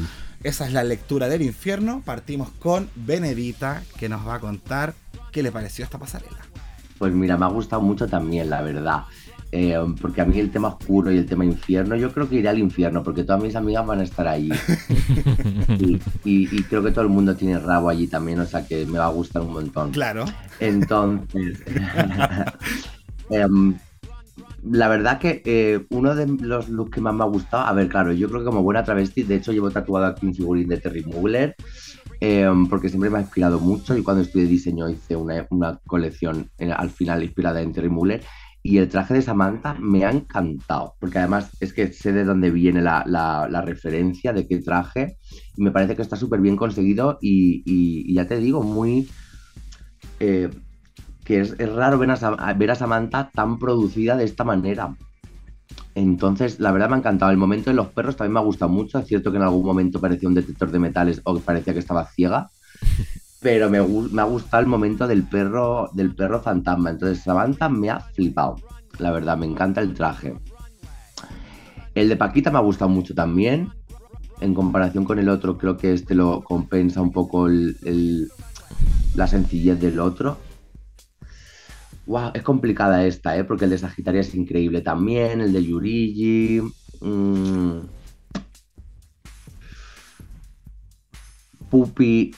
Esa es la lectura del infierno. Partimos con Benedita, que nos va a contar qué le pareció esta pasarela. Pues mira, me ha gustado mucho también, la verdad. Eh, porque a mí el tema oscuro y el tema infierno, yo creo que iré al infierno, porque todas mis amigas van a estar allí. *laughs* y, creo que todo el mundo tiene rabo allí también, o sea que me va a gustar un montón. Claro. Entonces, *laughs* *laughs* em, la verdad que eh, uno de los looks que más me ha gustado, a ver, claro, yo creo que como buena travesti, de hecho llevo tatuado aquí un figurín de Terry Mugler, em, porque siempre me ha inspirado mucho y cuando estudié diseño hice una, colección eh, al final inspirada en Terry Mugler y el traje de Samantha me ha encantado, porque además es que sé de dónde viene la, referencia de qué traje, y me parece que está súper bien conseguido y, ya te digo, muy... Eh, que es, raro ver a, ver a Samantha tan producida de esta manera. Entonces, la verdad me ha encantado. El momento de los perros también me ha gustado mucho. Es cierto que en algún momento parecía un detector de metales o parecía que estaba ciega. Pero me, ha gustado el momento del perro, del perro fantasma. Entonces, Samantha me ha flipado. La verdad, me encanta el traje. El de Paquita me ha gustado mucho también. En comparación con el otro, creo que este lo compensa un poco la sencillez del otro. Wow, es complicada esta, ¿eh? Porque el de Sagitaria es increíble también, el de Yurigi. Mmm, Pupi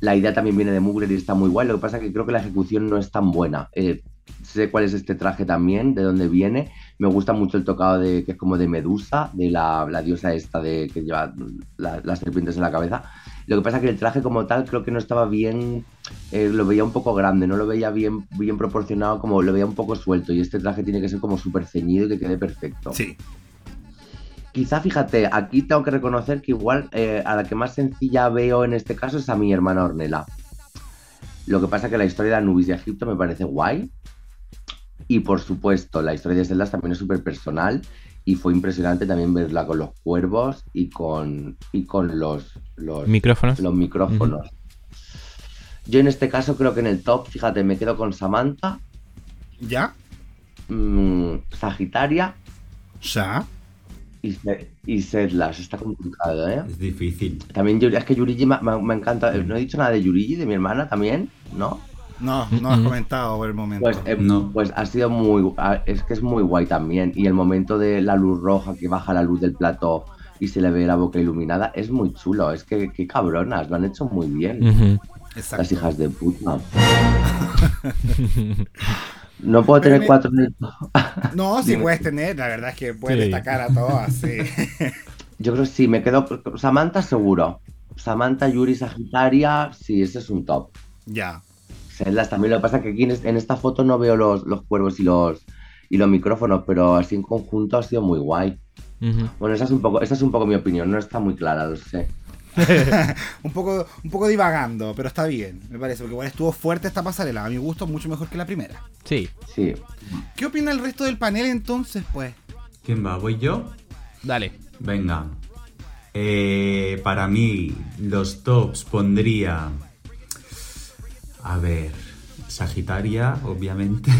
la idea también viene de Mugler y está muy guay. Lo que pasa es que creo que la ejecución no es tan buena. Eh, sé cuál es este traje también, de dónde viene. Me gusta mucho el tocado de que es como de Medusa, de la, diosa esta de que lleva las serpientes en la cabeza. Lo que pasa es que el traje como tal creo que no estaba bien, eh, lo veía un poco grande, no lo veía bien, bien proporcionado, como lo veía un poco suelto. Y este traje tiene que ser como súper ceñido y que quede perfecto. Sí. Quizá, fíjate, aquí tengo que reconocer que igual eh, a la que más sencilla veo en este caso es a mi hermana Ornella. Lo que pasa es que la historia de Anubis de Egipto me parece guay. Y por supuesto, la historia de Zelda también es súper personal. Y fue impresionante también verla con los cuervos y con, y con los, los micrófonos. Los micrófonos. Yo en este caso creo que en el top, fíjate, me quedo con Samantha. ¿Ya? Mm, Sagitaria. ¿Ya? Y, Sedlas, está complicado, ¿eh? Es difícil. También es que Yurigi me, encanta. No he dicho nada de Yurigi, de mi hermana también, ¿no? No, no has comentado por el momento. Pues, eh, no. pues ha sido muy. Es que es muy guay también. Y el momento de la luz roja que baja la luz del plato y se le ve la boca iluminada es muy chulo. Es que qué cabronas, lo han hecho muy bien. Las hijas de puta. *laughs* No puedo tener cuatro minutos. No, *laughs* sí puedes tener, la verdad es que puedes destacar a todas, sí. *laughs* Yo creo que sí, me quedo. Samantha seguro. Samantha, Yuri, Sagitaria, sí, ese es un top. Ya. Celdas también, lo que pasa es que aquí en, esta foto no veo los, los cuervos y los, y los micrófonos, pero así en conjunto ha sido muy guay. Bueno, esa es, un poco, esa es un poco mi opinión, no está muy clara, lo sé. *laughs* un, poco, un poco divagando, pero está bien, me parece, porque igual estuvo fuerte esta pasarela. A mi gusto, mucho mejor que la primera. Sí. Sí. ¿Qué opina el resto del panel entonces, pues? ¿Quién va? ¿Voy yo? Dale. Venga. Eh, para mí, los tops pondría. A ver. Sagitaria, obviamente.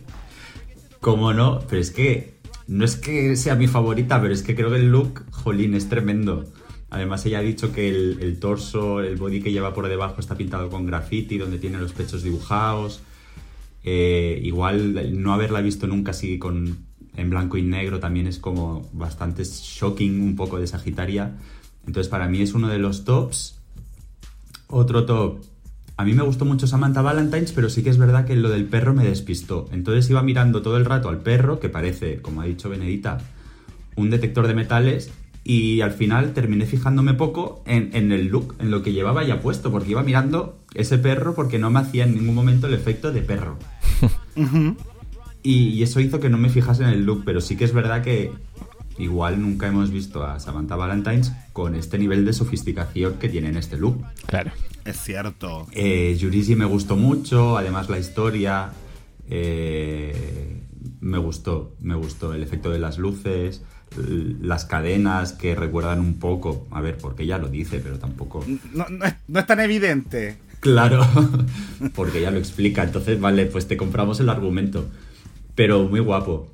*laughs* ¿Cómo no? Pero es que. No es que sea mi favorita, pero es que creo que el look, jolín, es tremendo. Además, ella ha dicho que el, torso, el body que lleva por debajo está pintado con graffiti, donde tiene los pechos dibujados. Eh, igual no haberla visto nunca así con, en blanco y negro también es como bastante shocking un poco de Sagitaria. Entonces, para mí es uno de los tops. Otro top. A mí me gustó mucho Samantha Valentines, pero sí que es verdad que lo del perro me despistó. Entonces iba mirando todo el rato al perro, que parece, como ha dicho Benedita, un detector de metales, y al final terminé fijándome poco en, el look, en lo que llevaba ya puesto, porque iba mirando ese perro porque no me hacía en ningún momento el efecto de perro. *laughs* y, eso hizo que no me fijase en el look, pero sí que es verdad que igual nunca hemos visto a Samantha Valentines con este nivel de sofisticación que tiene en este look. Claro. Es cierto. Eh, Yurigi me gustó mucho, además la historia. Eh, me gustó, me gustó el efecto de las luces las cadenas que recuerdan un poco, a ver, porque ella lo dice, pero tampoco... No, es, tan evidente. Claro, *laughs* porque ella lo explica, entonces vale, pues te compramos el argumento. Pero muy guapo.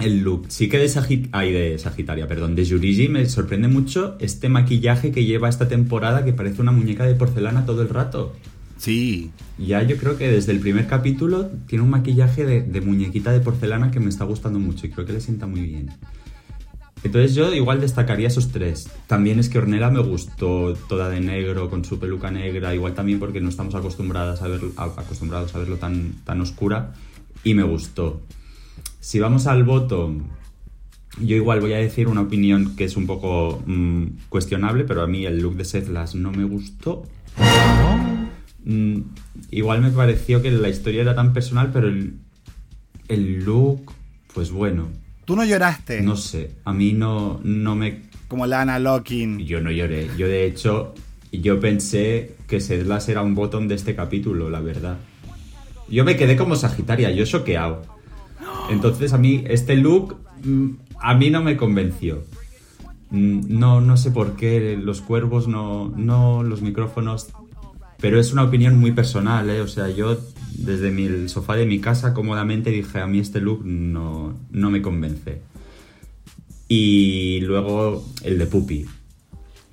El look, sí que de, de Sagitaria, perdón, de Yurigi me sorprende mucho este maquillaje que lleva esta temporada que parece una muñeca de porcelana todo el rato. Sí. Ya yo creo que desde el primer capítulo tiene un maquillaje de, de muñequita de porcelana que me está gustando mucho y creo que le sienta muy bien. Entonces yo igual destacaría esos tres. También es que Ornella me gustó toda de negro, con su peluca negra, igual también porque no estamos acostumbradas a verlo, acostumbrados a verlo tan, tan oscura y me gustó. Si vamos al voto, yo igual voy a decir una opinión que es un poco mm, cuestionable, pero a mí el look de Seth no me gustó. Mm, igual me pareció que la historia era tan personal, pero el, el look, pues bueno, ¿Tú no lloraste? No sé, a mí no, no me... Como Lana Locking. Yo no lloré. Yo de hecho, yo pensé que Sedlas era un botón de este capítulo, la verdad. Yo me quedé como Sagitaria, yo choqueado. Entonces a mí este look mm, a mí no me convenció. Mm, no, no sé por qué los cuervos no, no los micrófonos, pero es una opinión muy personal, ¿eh? O sea, yo desde mi, el sofá de mi casa cómodamente dije, a mí este look no, no me convence. Y luego el de Puppy.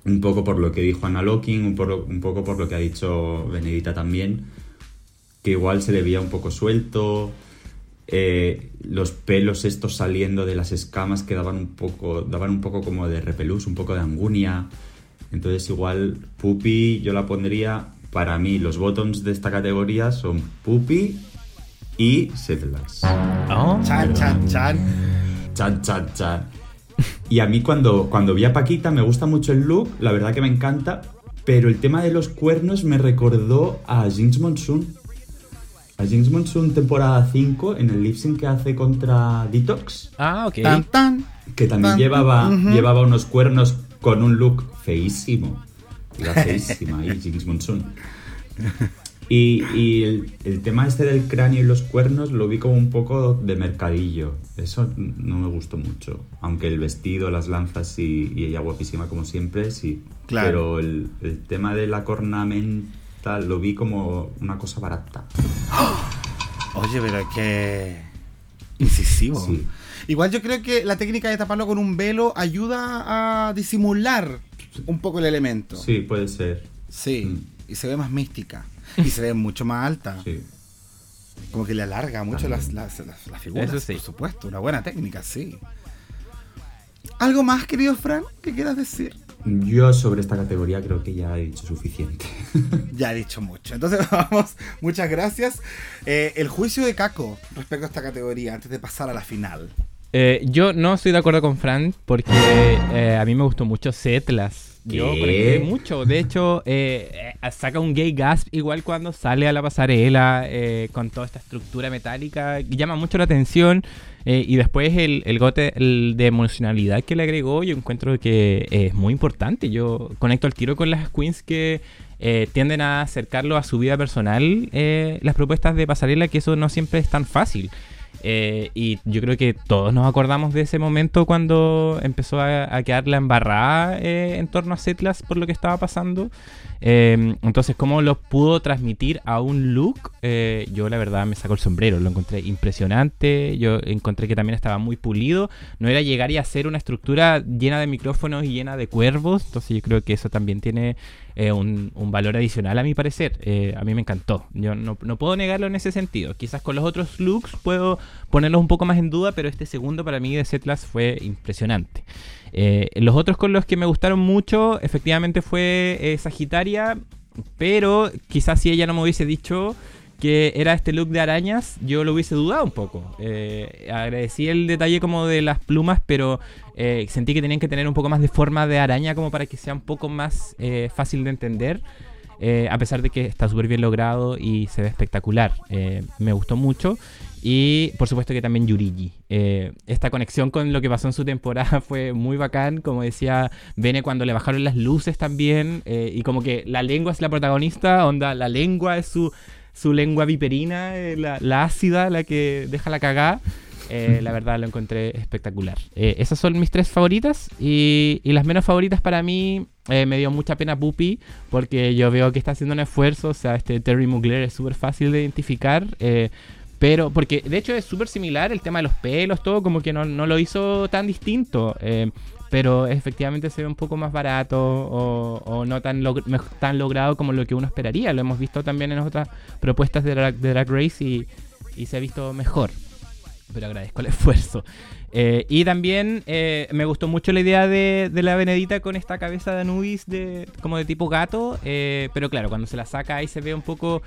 Un poco por lo que dijo Anna Locking, un, poco por lo que ha dicho Benedita también, que igual se le veía un poco suelto, eh, los pelos estos saliendo de las escamas que daban un poco, daban un poco como de repelús, un poco de angunia. Entonces igual Puppy yo la pondría para mí los bottoms de esta categoría son Puppy y Settlers. Oh, chan, chan, chan. Chan, chan, chan. Y a mí cuando, cuando vi a Paquita me gusta mucho el look, la verdad que me encanta, pero el tema de los cuernos me recordó a Jinx Monsoon. A Jinx Monsoon temporada 5 en el lip sync que hace contra Detox. Ah, ok. que también llevaba, llevaba unos cuernos con un look feísimo. Graciísima y Jinx Monsoon. Y, el, tema este del cráneo y los cuernos lo vi como un poco de mercadillo. Eso no me gustó mucho. Aunque el vestido, las lanzas y, ella guapísima como siempre, sí. Claro. Pero el, tema de la cornamenta lo vi como una cosa barata. *gasps* Oye, pero es que... Incisivo. Igual yo creo que la técnica de taparlo con un velo ayuda a disimular un poco el elemento. Sí, puede ser. Sí, mm. y se ve más mística. Y se ve *laughs* mucho más alta. Sí. Como que le alarga mucho las, las, figuras, por supuesto. Una buena técnica, sí. ¿Algo más, querido Fran, que quieras decir? Yo sobre esta categoría creo que ya he dicho suficiente. *laughs* ya he dicho mucho. Entonces *laughs* vamos, muchas gracias. Eh, el juicio de Caco respecto a esta categoría, antes de pasar a la final. Eh, yo no estoy de acuerdo con Fran porque eh, a mí me gustó mucho Setlas. Yo conecté mucho. De hecho, eh, saca un gay gasp igual cuando sale a la pasarela con toda esta estructura metálica. Llama mucho la atención. y después el, el gote de emocionalidad que le agregó, yo encuentro que es muy importante. Yo conecto al tiro con las queens que tienden a acercarlo a su vida personal, las propuestas de pasarela, que eso no siempre es tan fácil. Eh, y yo creo que todos nos acordamos de ese momento cuando empezó a, quedar la embarrada eh, en torno a Setlas por lo que estaba pasando. Eh, entonces, ¿cómo lo pudo transmitir a un look? yo la verdad me saco el sombrero, lo encontré impresionante, yo encontré que también estaba muy pulido, no era llegar y hacer una estructura llena de micrófonos y llena de cuervos, entonces yo creo que eso también tiene eh, un, valor adicional a mi parecer. Eh, a mí me encantó. Yo no, puedo negarlo en ese sentido. Quizás con los otros looks puedo ponerlos un poco más en duda, pero este segundo para mí de Setlas fue impresionante. Eh, los otros con los que me gustaron mucho, efectivamente fue Sagitaria, pero quizás si ella no me hubiese dicho que era este look de arañas, yo lo hubiese dudado un poco. Eh, agradecí el detalle como de las plumas, pero eh, sentí que tenían que tener un poco más de forma de araña como para que sea un poco más eh, fácil de entender. a pesar de que está súper bien logrado y se ve espectacular. me gustó mucho. Y por supuesto que también Yurigi. esta conexión con lo que pasó en su temporada *laughs* fue muy bacán. Como decía Bene cuando le bajaron las luces también. y como que la lengua es la protagonista. Onda, la lengua es su su lengua viperina, eh, la, ácida, la que deja la cagada. Eh, la verdad lo encontré espectacular. Eh, esas son mis tres favoritas. Y, las menos favoritas para mí me dio mucha pena Puppy. Porque yo veo que está haciendo un esfuerzo. O sea, este Terry Mugler es súper fácil de identificar. pero, porque de hecho es súper similar el tema de los pelos, todo como que no, no lo hizo tan distinto pero efectivamente se ve un poco más barato o, no tan, tan logrado como lo que uno esperaría. Lo hemos visto también en otras propuestas de Drag, Race y, y se ha visto mejor pero agradezco el esfuerzo. Eh, y también eh, me gustó mucho la idea de, la Benedita con esta cabeza de Anubis de, como de tipo gato, eh, pero claro, cuando se la saca ahí se ve un poco,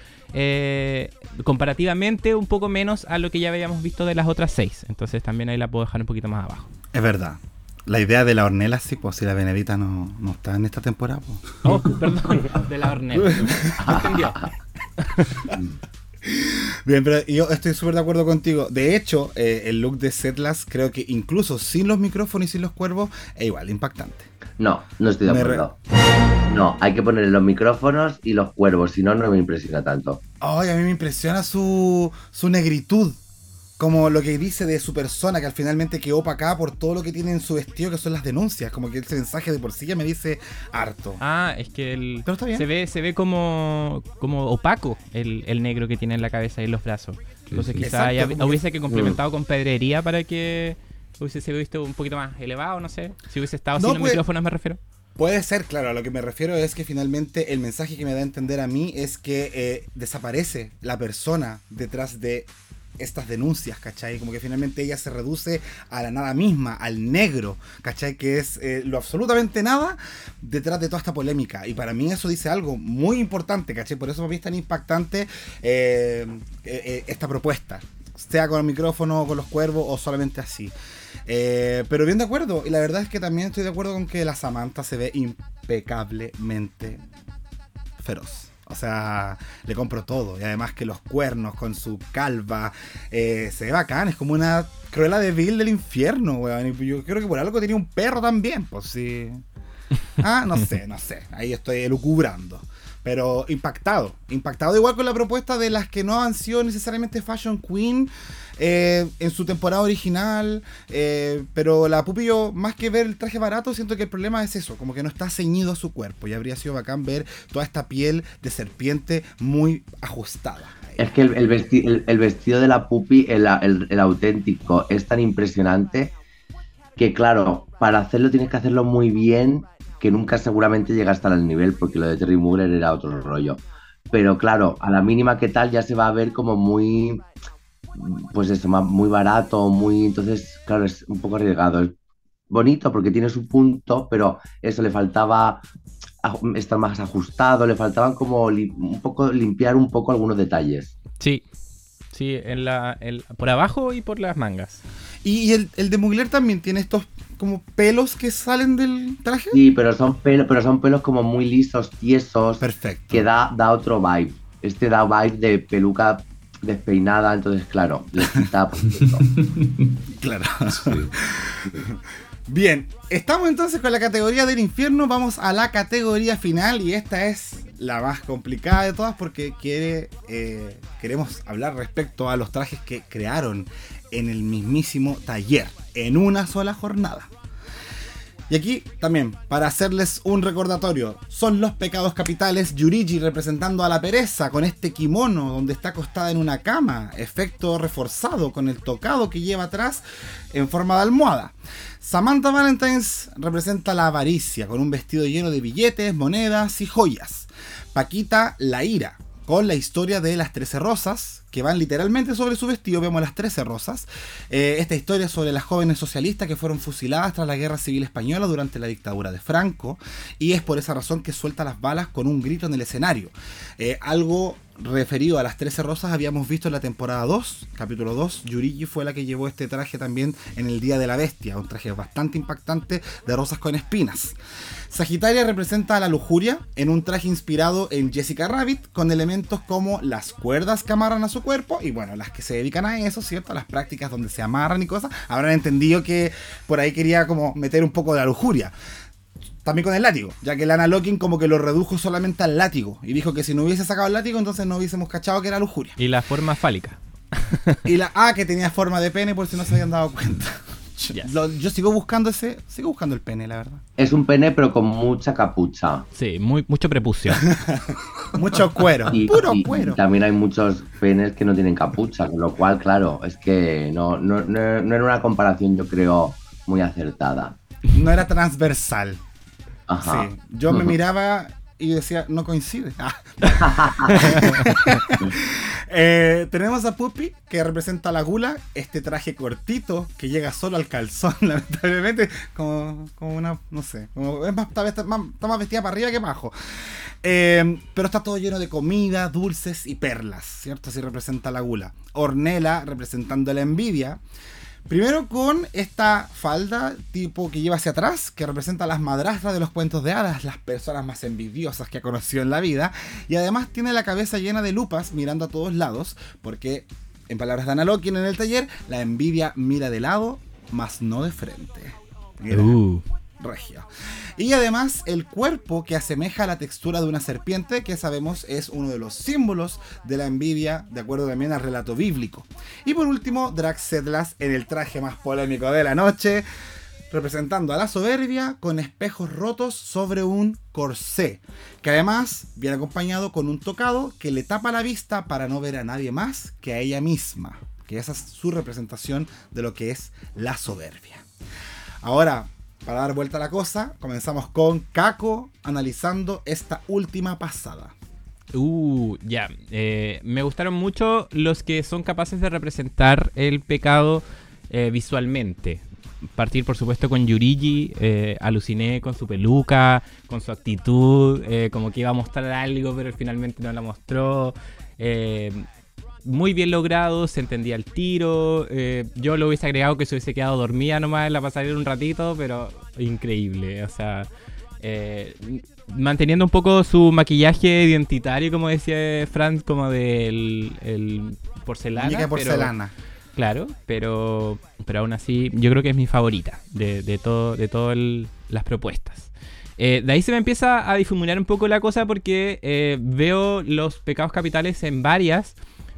comparativamente, un poco menos a lo que ya habíamos visto de las otras seis. Entonces también ahí la puedo dejar un poquito más abajo. Es verdad. La idea de la hornela, sí, pues si la Benedita no, está en esta temporada. Pues. Oh, perdón, de la hornela. *laughs* entendió. Bien, pero yo estoy súper de acuerdo contigo. De hecho, eh, el look de Setlas creo que incluso sin los micrófonos y sin los cuervos es igual impactante. No, no estoy de acuerdo. No, hay que ponerle los micrófonos y los cuervos, si no, no me impresiona tanto. Ay, a mí me impresiona su, su negritud como lo que dice de su persona, que al finalmente quedó para acá por todo lo que tiene en su vestido, que son las denuncias. Como que ese mensaje de por sí ya me dice harto. Ah, es que el, se ve, se ve como, como opaco el, negro que tiene en la cabeza y en los brazos. Entonces quizá hubiese que complementado con pedrería para que hubiese visto un poquito más elevado, no sé. Si hubiese estado sin los pues, micrófonos me refiero. Puede ser, claro, a lo que me refiero es que finalmente el mensaje que me da a entender a mí es que eh, desaparece la persona detrás de estas denuncias, ¿cachai? Como que finalmente ella se reduce a la nada misma, al negro, ¿cachai? Que es eh, lo absolutamente nada detrás de toda esta polémica. Y para mí eso dice algo muy importante, ¿cachai? Por eso para mí es tan impactante eh, eh, esta propuesta. Sea con el micrófono, con los cuervos o solamente así. pero bien de acuerdo. Y la verdad es que también estoy de acuerdo con que la Samantha se ve impecablemente feroz. O sea, le compro todo. Y además que los cuernos con su calva eh, se ve bacán. Es como una cruela de Bill del infierno, weón. Y yo creo que por algo tenía un perro también, pues sí. *laughs* Ah, no sé, no sé. Ahí estoy elucubrando. Pero impactado. Impactado igual con la propuesta de las que no han sido necesariamente Fashion Queen eh, en su temporada original. Eh, pero la Pupillo, más que ver el traje barato, siento que el problema es eso, como que no está ceñido a su cuerpo. Y habría sido bacán ver toda esta piel de serpiente muy ajustada. Es que el, vestido de la Pupi, el, auténtico, es tan impresionante que, claro, para hacerlo tienes que hacerlo muy bien que nunca seguramente llega hasta el nivel, porque lo de Terry Mugler era otro rollo. Pero claro, a la mínima que tal ya se va a ver como muy, pues eso, muy barato, muy, entonces, claro, es un poco arriesgado. Es bonito porque tiene su punto, pero eso le faltaba estar más ajustado, le faltaban como un poco limpiar un poco algunos detalles. Sí, sí, en la, por abajo y por las mangas. Y el, el de Mugler también tiene estos como pelos que salen del traje. Sí, pero son pelos, pero son pelos como muy lisos, tiesos. Perfecto. Que da, da otro vibe. Este da vibe de peluca despeinada, entonces claro, le quita *laughs* Claro. Bien, estamos entonces con la categoría del infierno, vamos a la categoría final y esta es la más complicada de todas porque quiere, eh, queremos hablar respecto a los trajes que crearon en el mismísimo taller, en una sola jornada. Y aquí también, para hacerles un recordatorio, son los pecados capitales Yurigi representando a la pereza con este kimono donde está acostada en una cama, efecto reforzado con el tocado que lleva atrás en forma de almohada. Samantha Valentines representa la avaricia con un vestido lleno de billetes, monedas y joyas. Paquita la ira con la historia de las Trece Rosas, que van literalmente sobre su vestido, vemos las Trece Rosas. Eh, esta historia sobre las jóvenes socialistas que fueron fusiladas tras la Guerra Civil Española durante la dictadura de Franco, y es por esa razón que suelta las balas con un grito en el escenario. Eh, algo referido a las 13 rosas habíamos visto en la temporada 2, capítulo 2. Yurigi fue la que llevó este traje también en el Día de la Bestia, un traje bastante impactante de rosas con espinas. Sagitaria representa a la lujuria en un traje inspirado en Jessica Rabbit, con elementos como las cuerdas que amarran a su cuerpo y bueno, las que se dedican a eso, ¿cierto? Las prácticas donde se amarran y cosas. Habrán entendido que por ahí quería como meter un poco de la lujuria. También con el látigo, ya que Lana Locking como que lo redujo solamente al látigo. Y dijo que si no hubiese sacado el látigo, entonces no hubiésemos cachado que era lujuria. Y la forma fálica. *laughs* y la A que tenía forma de pene por si no se habían dado cuenta. *laughs* yo sigo buscando ese, sigo buscando el pene, la verdad. Es un pene pero con mucha capucha. Sí, muy, mucho prepucio. *laughs* mucho cuero, puro cuero. también hay muchos penes que no tienen capucha, con lo cual, claro, es que no, no, no, no era una comparación, yo creo, muy acertada. no era transversal. Ajá. Sí, yo me miraba y decía, no coincide. *laughs* *laughs* Eh, tenemos a Puppy, que representa la gula, este traje cortito que llega solo al calzón, *laughs* lamentablemente, como, como una, no sé, es más, está, más, vestida para arriba que para abajo. Eh, pero está todo lleno de comida, dulces y perlas, ¿cierto? Así representa la gula. Ornella, representando la envidia. Primero con esta falda tipo que lleva hacia atrás, que representa las madrastras de los cuentos de hadas, las personas más envidiosas que ha conocido en la vida. Y además tiene la cabeza llena de lupas mirando a todos lados, porque, en palabras de Analokin en el taller, la envidia mira de lado, mas no de frente. Uh Y además el cuerpo que asemeja la textura de una serpiente, que sabemos es uno de los símbolos de la envidia, de acuerdo también al relato bíblico. Y por último, Draxedlas en el traje más polémico de la noche, representando a la soberbia con espejos rotos sobre un corsé, que además viene acompañado con un tocado que le tapa la vista para no ver a nadie más que a ella misma, que esa es su representación de lo que es la soberbia. Ahora, para dar vuelta a la cosa, comenzamos con Caco analizando esta última pasada. Uh, ya. Eh, me gustaron mucho los que son capaces de representar el pecado eh, visualmente. Partir, por supuesto, con Yurigi. Eh, aluciné con su peluca, con su actitud, como que iba a mostrar algo, pero finalmente no la mostró muy bien logrado, se entendía el tiro. Eh, yo lo hubiese agregado que se hubiese quedado dormida nomás en la pasarela un ratito, pero increíble. O sea, eh, manteniendo un poco su maquillaje identitario, como decía Franz, como del el porcelana. porcelana. claro, pero, pero aún así, yo creo que es mi favorita de, de todo, de todas las propuestas. Eh, de ahí se me empieza a difuminar un poco la cosa porque veo los pecados capitales en varias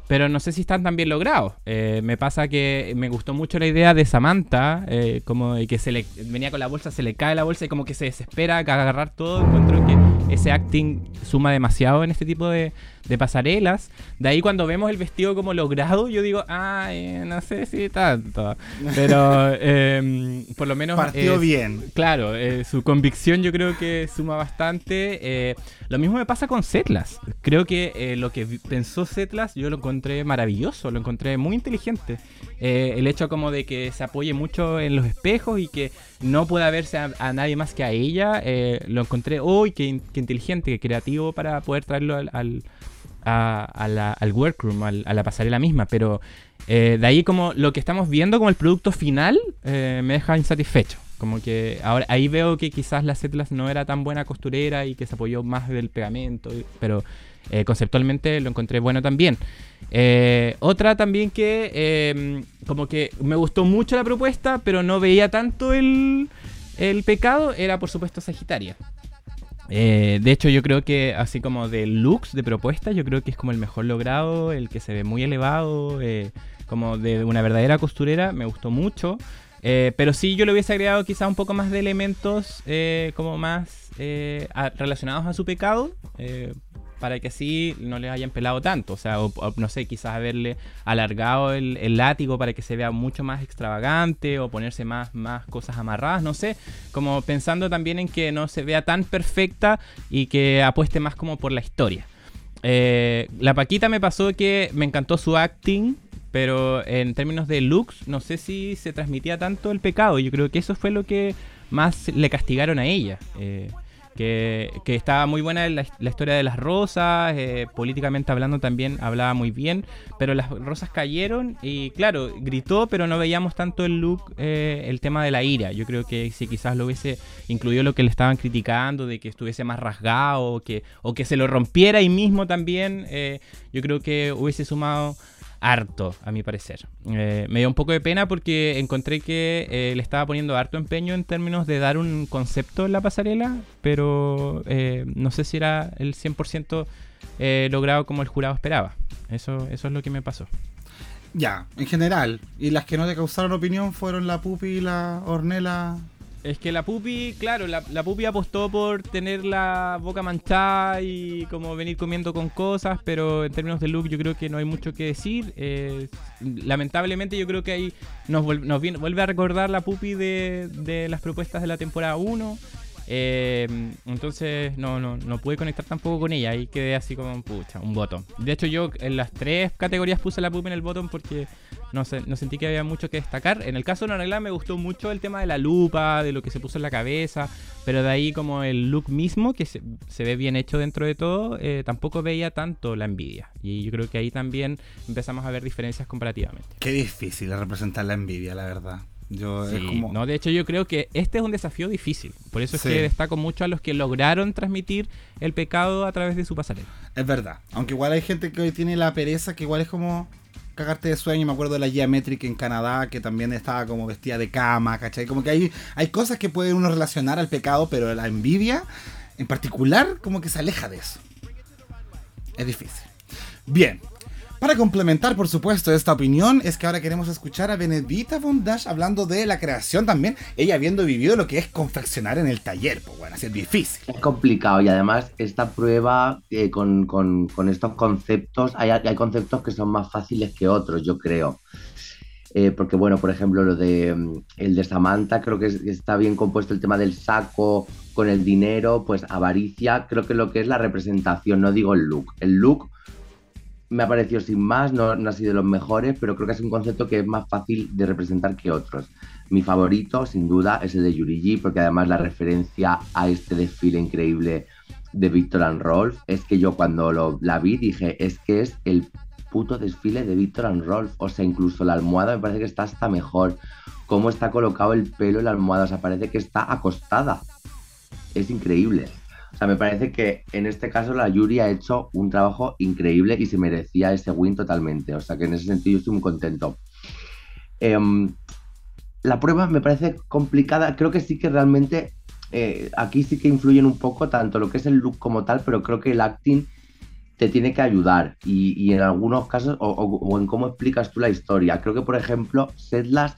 pero no sé si están tan bien logrados. Eh, me pasa que me gustó mucho la idea de Samantha, eh, como que se le venía con la bolsa, se le cae la bolsa y como que se desespera a agarrar todo. Encuentro que ese acting suma demasiado en este tipo de, de pasarelas. De ahí cuando vemos el vestido como logrado, yo digo, ay, no sé si tanto. Pero *laughs* em, por lo menos... Partió bien. Claro, eh, su convicción yo creo que suma bastante. Eh, lo mismo me pasa con Setlas. Creo que eh, lo que pensó Setlas yo lo encontré maravilloso, lo encontré muy inteligente. el hecho como de que se apoye mucho en los espejos y que no pueda verse a, nadie más que a ella, lo encontré, uy, qué, inteligente, qué creativo para poder traerlo al al workroom, a la pasarela misma, pero eh, de ahí como lo que estamos viendo como el producto final eh, me deja insatisfecho. Como que ahora ahí veo que quizás la Setlas no era tan buena costurera y que se apoyó más del pegamento, pero eh, conceptualmente lo encontré bueno también. otra también que em, como que me gustó mucho la propuesta, pero no veía tanto el, el pecado, era por supuesto Sagitaria. Eh, de hecho, yo creo que así como de looks, de propuestas, yo creo que es como el mejor logrado, el que se ve muy elevado, eh, como de una verdadera costurera, me gustó mucho. Eh, pero sí, yo le hubiese agregado quizá un poco más de elementos como más relacionados a su pecado para que así no les hayan pelado tanto. O sea, o, no sé, quizás haberle alargado el, látigo para que se vea mucho más extravagante o ponerse más, más cosas amarradas, no sé. Como pensando también en que no se vea tan perfecta y que apueste más como por la historia. Eh, la Paquita me pasó que me encantó su acting, pero en términos de looks, no sé si se transmitía tanto el pecado. Yo creo que eso fue lo que más le castigaron a ella. Eh, que, estaba muy buena la, historia de las rosas, eh, políticamente hablando también hablaba muy bien, pero las rosas cayeron y claro, gritó, pero no veíamos tanto el look, eh, el tema de la ira. Yo creo que si quizás lo hubiese incluido lo que le estaban criticando, de que estuviese más rasgado o que, o que se lo rompiera ahí mismo también, eh, yo creo que hubiese sumado harto, a mi parecer. Eh, me dio un poco de pena porque encontré que eh, le estaba poniendo harto empeño en términos de dar un concepto en la pasarela, pero eh, no sé si era el 100% logrado como el jurado esperaba. Eso, eso es lo que me pasó. Ya, en general. Y las que no te causaron opinión fueron la Pupi y la Ornela Es que la pupi, claro, la, la, pupi apostó por tener la boca manchada y como venir comiendo con cosas, pero en términos de look yo creo que no hay mucho que decir. Eh, lamentablemente yo creo que ahí nos, nos vuelve a recordar la pupi de, de las propuestas de la temporada 1. Eh, entonces no, no, no pude conectar tampoco con ella. Ahí quedé así como, pucha, un botón. De hecho, yo en las tres categorías puse la pupi en el botón porque no, sé, no sentí que había mucho que destacar. En el caso de Norela me gustó mucho el tema de la lupa, de lo que se puso en la cabeza. Pero de ahí como el look mismo, que se, ve bien hecho dentro de todo, eh, tampoco veía tanto la envidia. Y yo creo que ahí también empezamos a ver diferencias comparativamente. Qué difícil es representar la envidia, la verdad. Yo, No, de hecho yo creo que este es un desafío difícil. Por eso es que destaco mucho a los que lograron transmitir el pecado a través de su pasarela. Es verdad. Aunque igual hay gente que hoy tiene la pereza, que igual es como cagarte de sueño. Me acuerdo de la Geometric en Canadá, que también estaba como vestida de cama, ¿cachai? Como que hay, hay cosas que puede uno relacionar al pecado, pero la envidia, en particular, como que se aleja de eso. Es difícil. Bien, para complementar, por supuesto, esta opinión, es que ahora queremos escuchar a Benedita Dash hablando de la creación también, ella habiendo vivido lo que es confeccionar en el taller, pues bueno, así es difícil. Es complicado y además esta prueba eh, con, estos conceptos, hay, hay, conceptos que son más fáciles que otros, yo creo. Eh, porque bueno, por ejemplo, lo de mm, el de Samantha, creo que está bien compuesto el tema del saco con el dinero, pues avaricia, creo que lo que es la representación, no digo el look. El look me ha parecido sin más, no, ha sido de los mejores, pero creo que es un concepto que es más fácil de representar que otros. Mi favorito, sin duda, es el de Yuri porque además la referencia a este desfile increíble de Victor and Rolf es que yo cuando lo, la vi dije, es que es el puto desfile de Victor and Rolf. O sea, incluso la almohada me parece que está hasta mejor. Cómo está colocado el pelo en la almohada, o sea, parece que está acostada. Es increíble. O sea, me parece que en este caso la Yuri ha hecho un trabajo increíble y se merecía ese win totalmente. O sea, que en ese sentido yo estoy muy contento. Em, la prueba me parece complicada. Creo que sí que realmente eh, aquí sí que influyen un poco tanto lo que es el look como tal, pero creo que el acting te tiene que ayudar y, en algunos casos o, en cómo explicas tú la historia. Creo que, por ejemplo, Sedlas,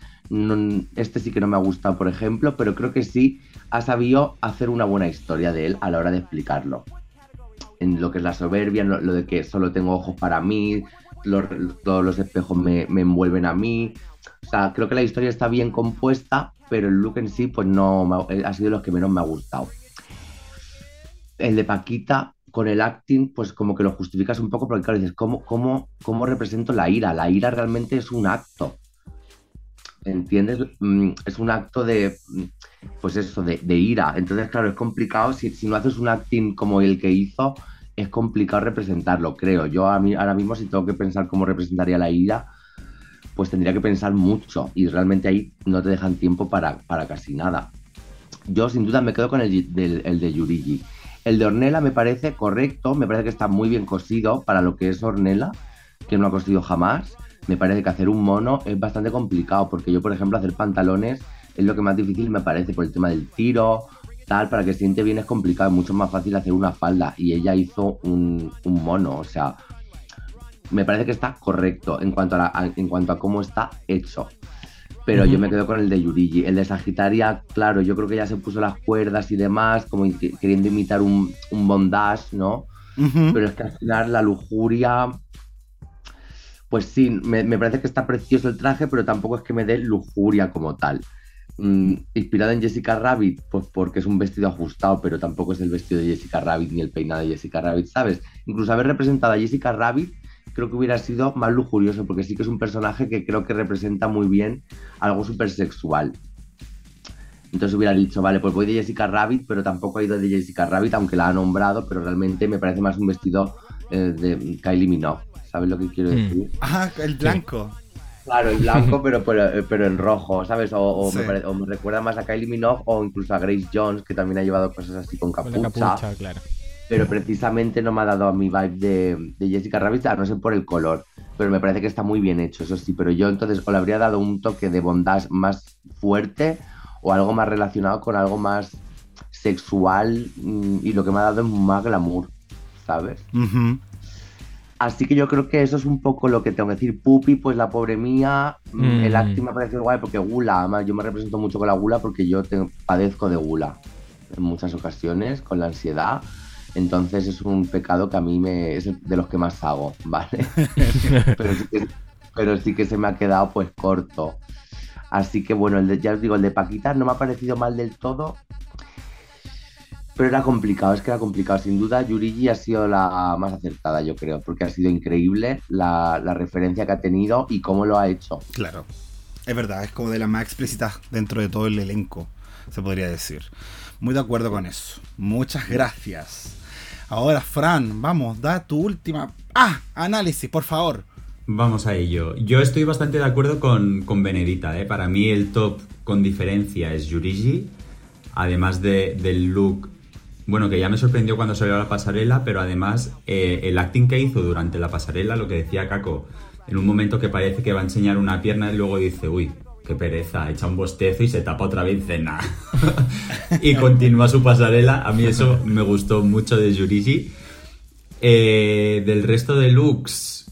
este sí que no me ha gustado, por ejemplo, pero creo que sí ha sabido hacer una buena historia de él a la hora de explicarlo. En lo que es la soberbia, lo, de que solo tengo ojos para mí, todos los espejos me, envuelven a mí. O sea, creo que la historia está bien compuesta, pero el look en sí, pues no ha sido los que menos me ha gustado. El de Paquita, con el acting, pues como que lo justificas un poco, porque claro, dices, ¿cómo, cómo, cómo represento la ira? La ira realmente es un acto. ¿Entiendes? Mm, es un acto de, mm, pues eso, de, ira. Entonces, claro, es complicado. Si, no haces un acting como el que hizo, es complicado representarlo, creo. Yo a mí, ahora mismo, si tengo que pensar cómo representaría la ira, pues tendría que pensar mucho. Y realmente ahí no te dejan tiempo para, para casi nada. Yo, sin duda, me quedo con el, el de Yurigi. El de Ornella me parece correcto, me parece que está muy bien cosido para lo que es Ornella, que no ha cosido jamás. Me parece que hacer un mono es bastante complicado, porque yo, por ejemplo, hacer pantalones es lo que más difícil me parece por el tema del tiro, tal, para que siente bien es complicado, es mucho más fácil hacer una falda y ella hizo un, mono, o sea, me parece que está correcto en cuanto a, en cuanto a cómo está hecho pero yo me quedo con el de Yurigi. El de Sagitaria, claro, yo creo que ya se puso las cuerdas y demás, como queriendo imitar un, un bondage, ¿no? Pero es que al final la lujuria. Pues sí, me, parece que está precioso el traje, pero tampoco es que me dé lujuria como tal. Mm, inspirada en Jessica Rabbit, pues porque es un vestido ajustado, pero tampoco es el vestido de Jessica Rabbit ni el peinado de Jessica Rabbit, ¿sabes? Incluso haber representado a Jessica Rabbit creo que hubiera sido más lujurioso, porque sí que es un personaje que creo que representa muy bien algo súper sexual. Entonces hubiera dicho, vale, pues voy de Jessica Rabbit, pero tampoco he ido de Jessica Rabbit, aunque la ha nombrado, pero realmente me parece más un vestido eh, de Kylie Minogue. ¿Sabes lo que quiero hmm. decir? Ah, el blanco. Claro, el blanco, *laughs* pero, pero, en rojo, ¿sabes? O, me recuerda más a Kylie Minogue o incluso a Grace Jones, que también ha llevado cosas así con capucha. Con capucha claro pero precisamente no me ha dado a mi vibe de, Jessica Rabbit, a no ser por el color. Pero me parece que está muy bien hecho, eso sí. Pero yo entonces o le habría dado un toque de bondad más fuerte o algo más relacionado con algo más sexual mm, y lo que me ha dado es más glamour, ¿sabes? Así que yo creo que eso es un poco lo que tengo que decir. Pupi, pues la pobre mía, mm, el acting me ha parecido guay porque gula, además yo me represento mucho con la gula porque yo padezco de gula en muchas ocasiones con la ansiedad. Entonces es un pecado que a mí me, es de los que más hago, *laughs* ¿vale? *laughs* pero, sí que, pero, sí que, se me ha quedado pues corto. Así que bueno, el de, ya os digo, el de Paquita no me ha parecido mal del todo, pero era complicado, es que era complicado. Sin duda, Yurigi ha sido la más acertada, yo creo, porque ha sido increíble la, la referencia que ha tenido y cómo lo ha hecho. Claro, es verdad, es como de las más explícitas dentro de todo el elenco, se podría decir. Muy de acuerdo con eso. Muchas gracias. Ahora, Fran, vamos, da tu última. ¡Ah! Análisis, por favor. Vamos a ello. Yo estoy bastante de acuerdo con, con Benedita. ¿eh? Para mí el top con diferencia es Yurigi. Además de, del look, bueno, que ya me sorprendió cuando salió a la pasarela, pero además eh, el acting que hizo durante la pasarela, lo que decía Caco, en un momento que parece que va a enseñar una pierna y luego dice, uy, qué pereza, echa un bostezo y se tapa otra vez cena. *laughs* y continúa su pasarela. A mí eso me gustó mucho de Yurigi. Eh, del resto de looks,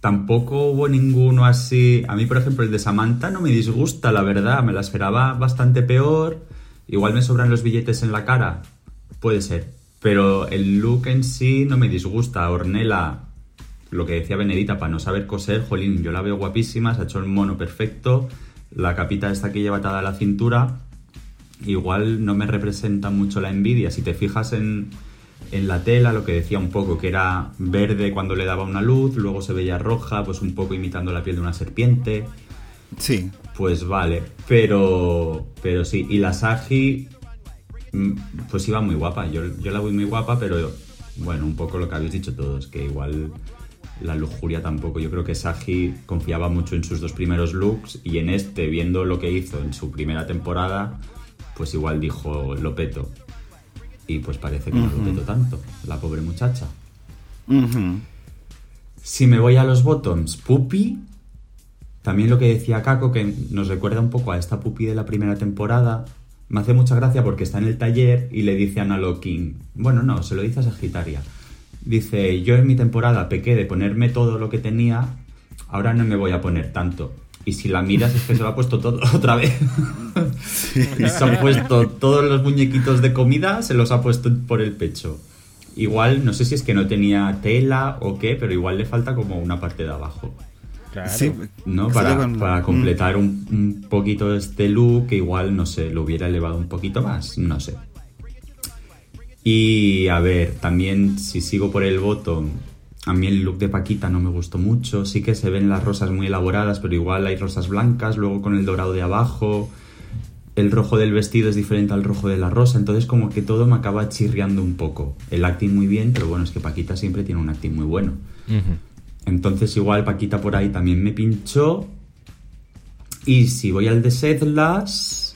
tampoco hubo ninguno así. A mí, por ejemplo, el de Samantha no me disgusta, la verdad. Me la esperaba bastante peor. Igual me sobran los billetes en la cara. Puede ser. Pero el look en sí no me disgusta. Ornella lo que decía Benedita, para no saber coser, jolín, yo la veo guapísima, se ha hecho el mono perfecto, la capita esta que lleva atada a la cintura, igual no me representa mucho la envidia. Si te fijas en, en la tela, lo que decía un poco, que era verde cuando le daba una luz, luego se veía roja, pues un poco imitando la piel de una serpiente. Sí. Pues vale, pero, pero sí, y la Sagi, mm, pues iba muy guapa, yo, yo la voy muy guapa, pero bueno, un poco lo que habéis dicho todos, que igual la lujuria tampoco. Yo creo que Sagi confiaba mucho en sus dos primeros looks y en este, viendo lo que hizo en su primera temporada, pues igual dijo lo peto. Y pues parece que no lo peto tanto, la pobre muchacha. Si me voy a los bottoms, Puppy, también lo que decía Kako, que nos recuerda un poco a esta Puppy de la primera temporada, me hace mucha gracia porque está en el taller y le dice a Nalo King, bueno, no, se lo dice a Sagitaria Dice, yo en mi temporada pequé de ponerme todo lo que tenía, ahora no me voy a poner tanto. Y si la miras es que se lo ha puesto todo *laughs* otra vez. *laughs* y se han puesto todos los muñequitos de comida, se los ha puesto por el pecho. Igual, no sé si es que no tenía tela o qué, pero igual le falta como una parte de abajo. Claro. ¿No? Para, para, completar un, un, poquito este look, que igual, no sé, lo hubiera elevado un poquito más, no sé. Y a ver, también si sigo por el voto, a mí el look de Paquita no me gustó mucho. Sí que se ven las rosas muy elaboradas, pero igual hay rosas blancas, luego con el dorado de abajo. El rojo del vestido es diferente al rojo de la rosa, entonces como que todo me acaba chirriando un poco. El acting muy bien, pero bueno, es que Paquita siempre tiene un acting muy bueno. Entonces igual Paquita por ahí también me pinchó. Y si voy al de Sedlas,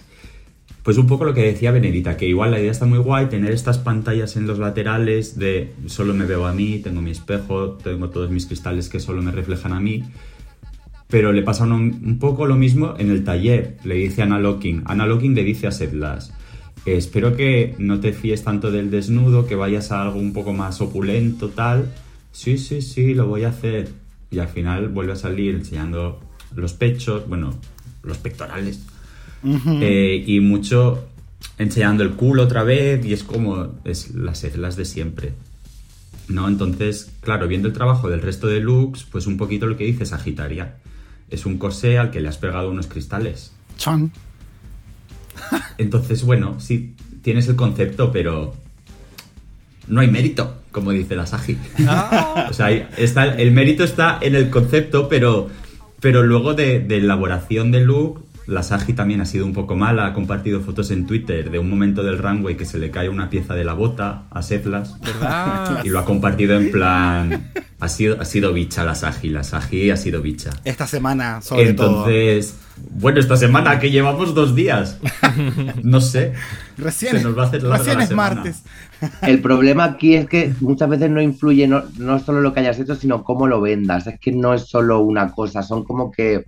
pues un poco lo que decía Benedita, que igual la idea está muy guay, tener estas pantallas en los laterales de solo me veo a mí, tengo mi espejo, tengo todos mis cristales que solo me reflejan a mí, pero le pasa un, poco lo mismo en el taller, le dice Ana Locking, Ana Locking le dice a Sedlas, espero que no te fíes tanto del desnudo, que vayas a algo un poco más opulento, tal, sí, sí, sí, lo voy a hacer, y al final vuelve a salir enseñando los pechos, bueno, los pectorales, eh, y mucho enseñando el culo otra vez y es como es las las de siempre. ¿No? Entonces, claro, viendo el trabajo del resto de looks, pues un poquito lo que dice Sagitaria. Es un corsé al que le has pegado unos cristales. Chan. Entonces, bueno, sí, tienes el concepto, pero no hay mérito, como dice la Sagi. Ah. *laughs* o sea, está, el mérito está en el concepto, pero, pero luego de, de elaboración del look la Sagi también ha sido un poco mala, ha compartido fotos en Twitter de un momento del runway que se le cae una pieza de la bota a Setlas. Y lo ha compartido en plan. Ha sido, ha sido bicha la Sagi, la Sagi ha sido bicha. Esta semana, sobre Entonces, bueno, esta semana que llevamos dos días. No sé. Recién, se nos va a hacer recién es martes. El problema aquí es que muchas veces no influye no, no solo lo que hayas hecho, sino cómo lo vendas. Es que no es solo una cosa, son como que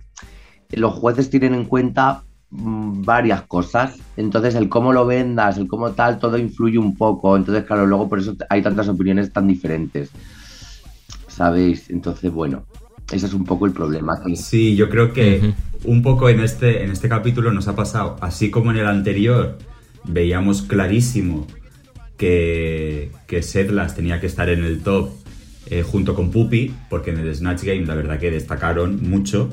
los jueces tienen en cuenta mm, varias cosas. Entonces, el cómo lo vendas, el cómo tal, todo influye un poco. Entonces, claro, luego por eso hay tantas opiniones tan diferentes. ¿sabéis? Entonces, bueno, ese es un poco el problema. Sí, yo creo que un poco en este, en este capítulo nos ha pasado, así como en el anterior, veíamos clarísimo que, que Sedlas tenía que estar en el top eh, junto con Puppy, porque en el Snatch Game la verdad que destacaron mucho.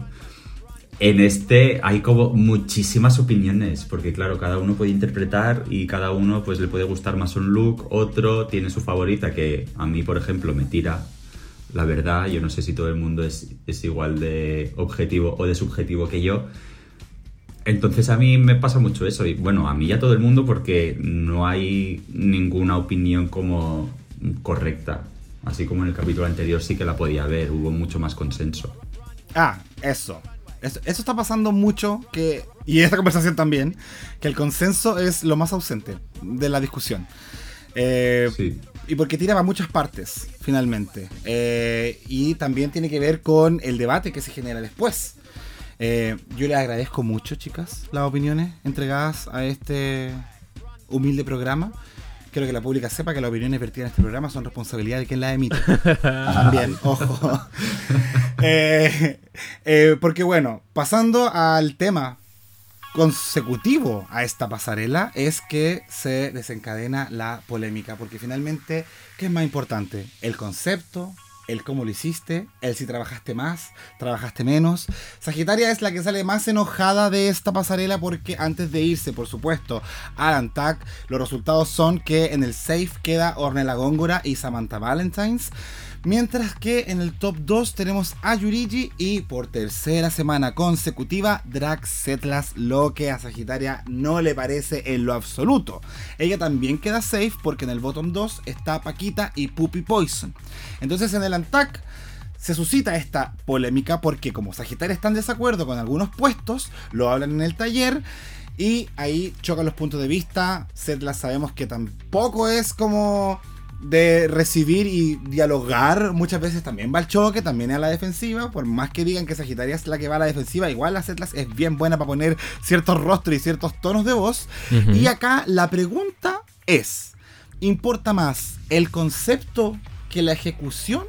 En este hay como muchísimas opiniones, porque claro, cada uno puede interpretar y cada uno pues le puede gustar más un look, otro tiene su favorita que a mí, por ejemplo, me tira. La verdad, yo no sé si todo el mundo es, es igual de objetivo o de subjetivo que yo. Entonces a mí me pasa mucho eso. Y bueno, a mí y a todo el mundo porque no hay ninguna opinión como correcta. Así como en el capítulo anterior sí que la podía haber, hubo mucho más consenso. Ah, eso. Eso, está pasando mucho, que, y esta conversación también, que el consenso es lo más ausente de la discusión. Eh, sí. Y porque tira a muchas partes, finalmente. Eh, y también tiene que ver con el debate que se genera después. Eh, yo le agradezco mucho, chicas, las opiniones entregadas a este humilde programa. Quiero que la pública sepa que las opiniones vertidas en este programa son responsabilidad de quien las emite. *laughs* También, ojo. *laughs* Eh, eh, porque bueno, pasando al tema consecutivo a esta pasarela es que se desencadena la polémica, porque finalmente, ¿qué es más importante? ¿El concepto? El cómo lo hiciste, el si trabajaste más, trabajaste menos. Sagitaria es la que sale más enojada de esta pasarela porque antes de irse, por supuesto, al Antac, los resultados son que en el safe queda Ornella Góngora y Samantha Valentines. Mientras que en el top 2 tenemos a Yurigi y por tercera semana consecutiva Drax Setlas, lo que a Sagitaria no le parece en lo absoluto. Ella también queda safe porque en el bottom 2 está Paquita y Puppy Poison. Entonces en el Antac se suscita esta polémica porque como Sagitaria está en desacuerdo con algunos puestos, lo hablan en el taller. Y ahí chocan los puntos de vista. Setlas sabemos que tampoco es como de recibir y dialogar muchas veces también va al choque, también a la defensiva. Por más que digan que Sagitaria es la que va a la defensiva, igual la Setlas es bien buena para poner ciertos rostros y ciertos tonos de voz. Y acá la pregunta es: ¿importa más el concepto que la ejecución?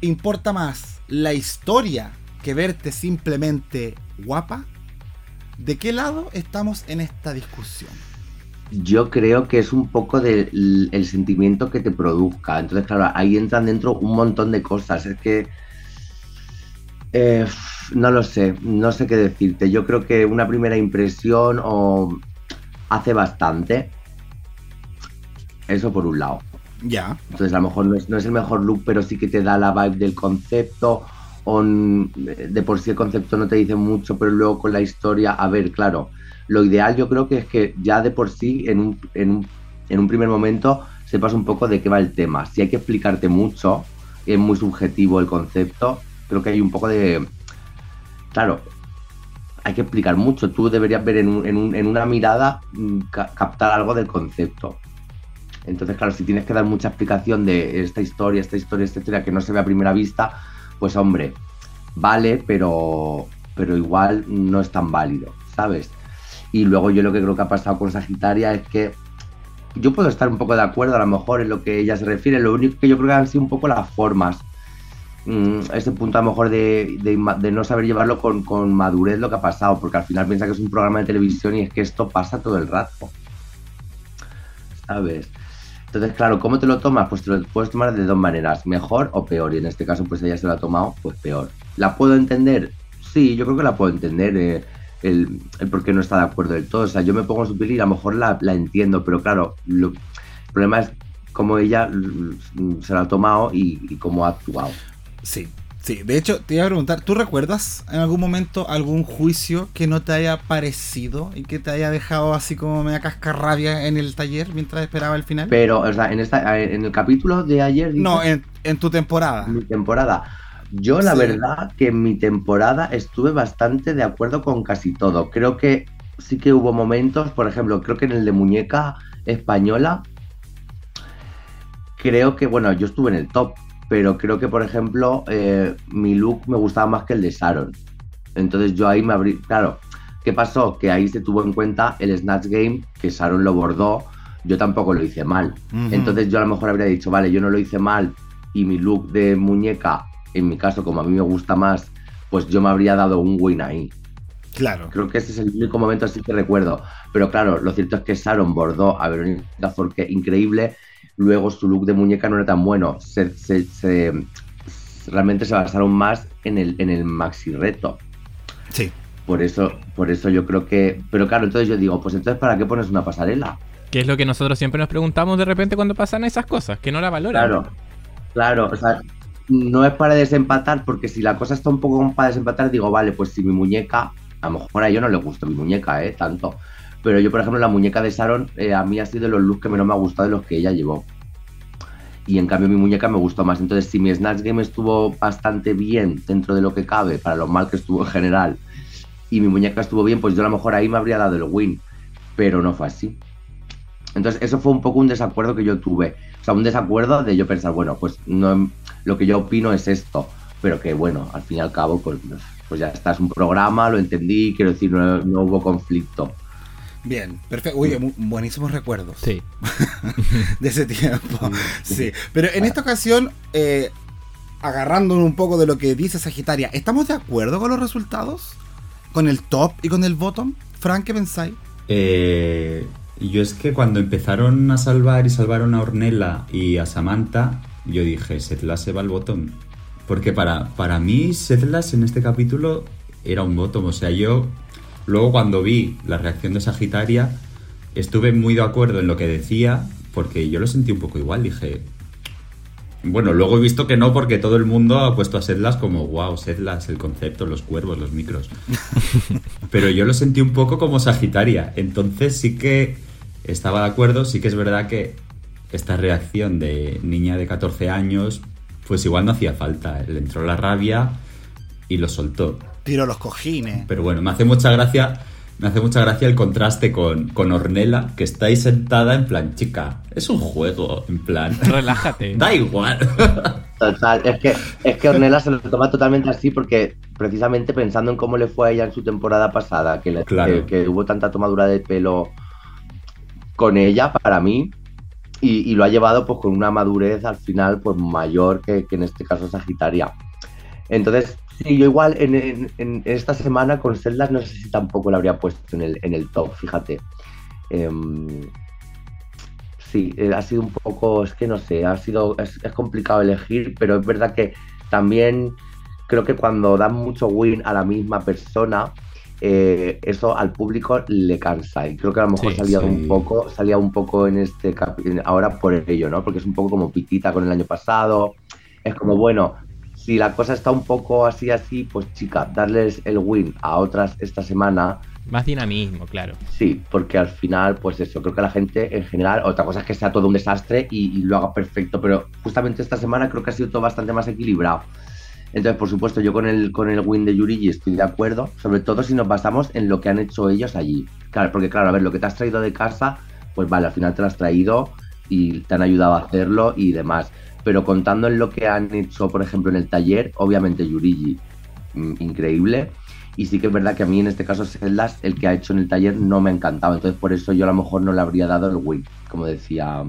¿Importa más la historia que verte simplemente guapa? ¿De qué lado estamos en esta discusión? Yo creo que es un poco del el sentimiento que te produzca. Entonces, claro, ahí entran dentro un montón de cosas. Es que. Eh, no lo sé, no sé qué decirte. Yo creo que una primera impresión o hace bastante. Eso por un lado. Ya. Entonces, a lo mejor no es, no es el mejor look, pero sí que te da la vibe del concepto. O de por sí el concepto no te dice mucho, pero luego con la historia. A ver, claro lo ideal yo creo que es que ya de por sí, en un, en un, en un primer momento, sepas un poco de qué va el tema. Si hay que explicarte mucho, es muy subjetivo el concepto, creo que hay un poco de... Claro, hay que explicar mucho. Tú deberías ver en, un, en, un, en una mirada, mm, captar algo del concepto. Entonces, claro, si tienes que dar mucha explicación de esta historia, esta historia, esta historia que no se ve a primera vista, pues hombre, vale, pero, pero igual no es tan válido, ¿sabes? Y luego yo lo que creo que ha pasado con Sagitaria es que yo puedo estar un poco de acuerdo a lo mejor en lo que ella se refiere, lo único que yo creo que han sido un poco las formas. Mm, ese punto a lo mejor de, de, no saber llevarlo con, con, madurez lo que ha pasado, porque al final piensa que es un programa de televisión y es que esto pasa todo el rato. ¿Sabes? Entonces, claro, ¿cómo te lo tomas? Pues te lo puedes tomar de dos maneras, mejor o peor. Y en este caso, pues ella se lo ha tomado, pues peor. ¿La puedo entender? Sí, yo creo que la puedo entender. Eh, el, por qué no está de acuerdo del todo. O sea, yo me pongo en su piel y a lo mejor la, entiendo, pero claro, el problema es cómo ella se la ha tomado y, cómo ha actuado. Sí, sí. De hecho, te iba a preguntar, ¿tú recuerdas en algún momento algún juicio que no te haya parecido y que te haya dejado así como media cascarrabia en el taller mientras esperaba el final? Pero, o sea, en, esta, en el capítulo de ayer... No, en, en tu temporada. Mi temporada. Yo la verdad que en mi temporada estuve bastante de acuerdo con casi todo. Creo que sí que hubo momentos, por ejemplo, creo que en el de muñeca española, creo que, bueno, yo estuve en el top, pero creo que, por ejemplo, eh, mi look me gustaba más que el de Sharon. Entonces yo ahí me abrí, claro, ¿qué pasó? Que ahí se tuvo en cuenta el Snatch Game, que Sharon lo bordó, yo tampoco lo hice mal. Entonces yo a lo mejor habría dicho, vale, yo no lo hice mal y mi look de muñeca, en mi caso, como a mí me gusta más, pues yo me habría dado un win ahí. Claro. Creo que ese es el único momento así que recuerdo. Pero claro, lo cierto es que Sharon bordó a Verónica Forqué increíble. Luego su look de muñeca no era tan bueno. Se, realmente se basaron más en el, en el maxi reto. Sí. Por eso, por eso yo creo que. Pero claro, entonces yo digo, pues entonces ¿para qué pones una pasarela? Que es lo que nosotros siempre nos preguntamos de repente cuando pasan esas cosas, que no la valoran. Claro, claro, o sea, no es para desempatar, porque si la cosa está un poco para desempatar, digo, vale, pues si mi muñeca a lo mejor a ellos no les gustó mi muñeca, ¿eh? Tanto. Pero yo, por ejemplo, la muñeca de Sharon, eh, a mí ha sido de los looks que menos me ha gustado de los que ella llevó. Y en cambio mi muñeca me gustó más. Entonces, si mi Snatch Game estuvo bastante bien dentro de lo que cabe, para lo mal que estuvo en general, y mi muñeca estuvo bien, pues yo a lo mejor ahí me habría dado el win. Pero no fue así. Entonces, eso fue un poco un desacuerdo que yo tuve. O sea, un desacuerdo de yo pensar, bueno, pues no lo que yo opino es esto. Pero que bueno, al fin y al cabo, pues pues ya está, es un programa, lo entendí, quiero decir, no, hubo conflicto. Bien, perfecto. Uy, buenísimos recuerdos. Sí. *laughs* de ese tiempo. Sí. Pero en esta ocasión, eh, agarrando un poco de lo que dice Sagitaria, ¿estamos de acuerdo con los resultados? ¿Con el top y con el bottom? Frank, ¿qué pensáis? Eh, yo es que cuando empezaron a salvar y salvaron a Ornella y a Samantha, yo dije, se se va al bottom. Porque para, para mí, Sedlas en este capítulo era un bottom. O sea, yo luego cuando vi la reacción de Sagitaria, estuve muy de acuerdo en lo que decía, porque yo lo sentí un poco igual. Dije, bueno, luego he visto que no, porque todo el mundo ha puesto a Sedlas como, wow, Sedlas, el concepto, los cuervos, los micros. *laughs* Pero yo lo sentí un poco como Sagitaria. Entonces sí que estaba de acuerdo, sí que es verdad que esta reacción de niña de 14 años, pues igual no hacía falta. Le entró la rabia y lo soltó. Tiro los cojines. Pero bueno, me hace mucha gracia. Me hace mucha gracia el contraste con, con Ornella, que está ahí sentada en plan, chica, es un juego, en plan. Relájate. *laughs* da igual. *laughs* Total, es que, es que Ornella se lo toma totalmente así porque precisamente pensando en cómo le fue a ella en su temporada pasada, que, que hubo tanta tomadura de pelo con ella, para mí, y, lo ha llevado pues con una madurez al final pues mayor que, en este caso Sagitaria. Entonces, sí, yo igual en, esta semana con Celdas no sé si tampoco lo habría puesto en el, en el top, fíjate. Em, sí, eh, ha sido un poco, es que no sé, ha sido, es, es complicado elegir, pero es verdad que también creo que cuando dan mucho win a la misma persona, eh, eso al público le cansa. Y creo que a lo mejor salía un poco, salía un poco en este ahora por ello, ¿no? Porque es un poco como pitita con el año pasado. Es como, bueno, si la cosa está un poco así, así, pues chica, darles el win a otras esta semana. Más dinamismo, claro. Sí, porque al final, pues eso, creo que la gente en general, otra cosa es que sea todo un desastre y, y lo haga perfecto, pero justamente esta semana creo que ha sido todo bastante más equilibrado. Entonces, por supuesto, yo con el, con el win de Yurigi estoy de acuerdo, sobre todo si nos basamos en lo que han hecho ellos allí. Claro, porque claro, a ver, lo que te has traído de casa, pues vale, al final te lo has traído y te han ayudado a hacerlo y demás. Pero contando en lo que han hecho, por ejemplo, en el taller, obviamente Yurigi, mm, increíble. Y sí que es verdad que a mí en este caso Celdas, el que ha hecho en el taller, no me ha encantado. Entonces por eso yo a lo mejor no le habría dado el win, como decía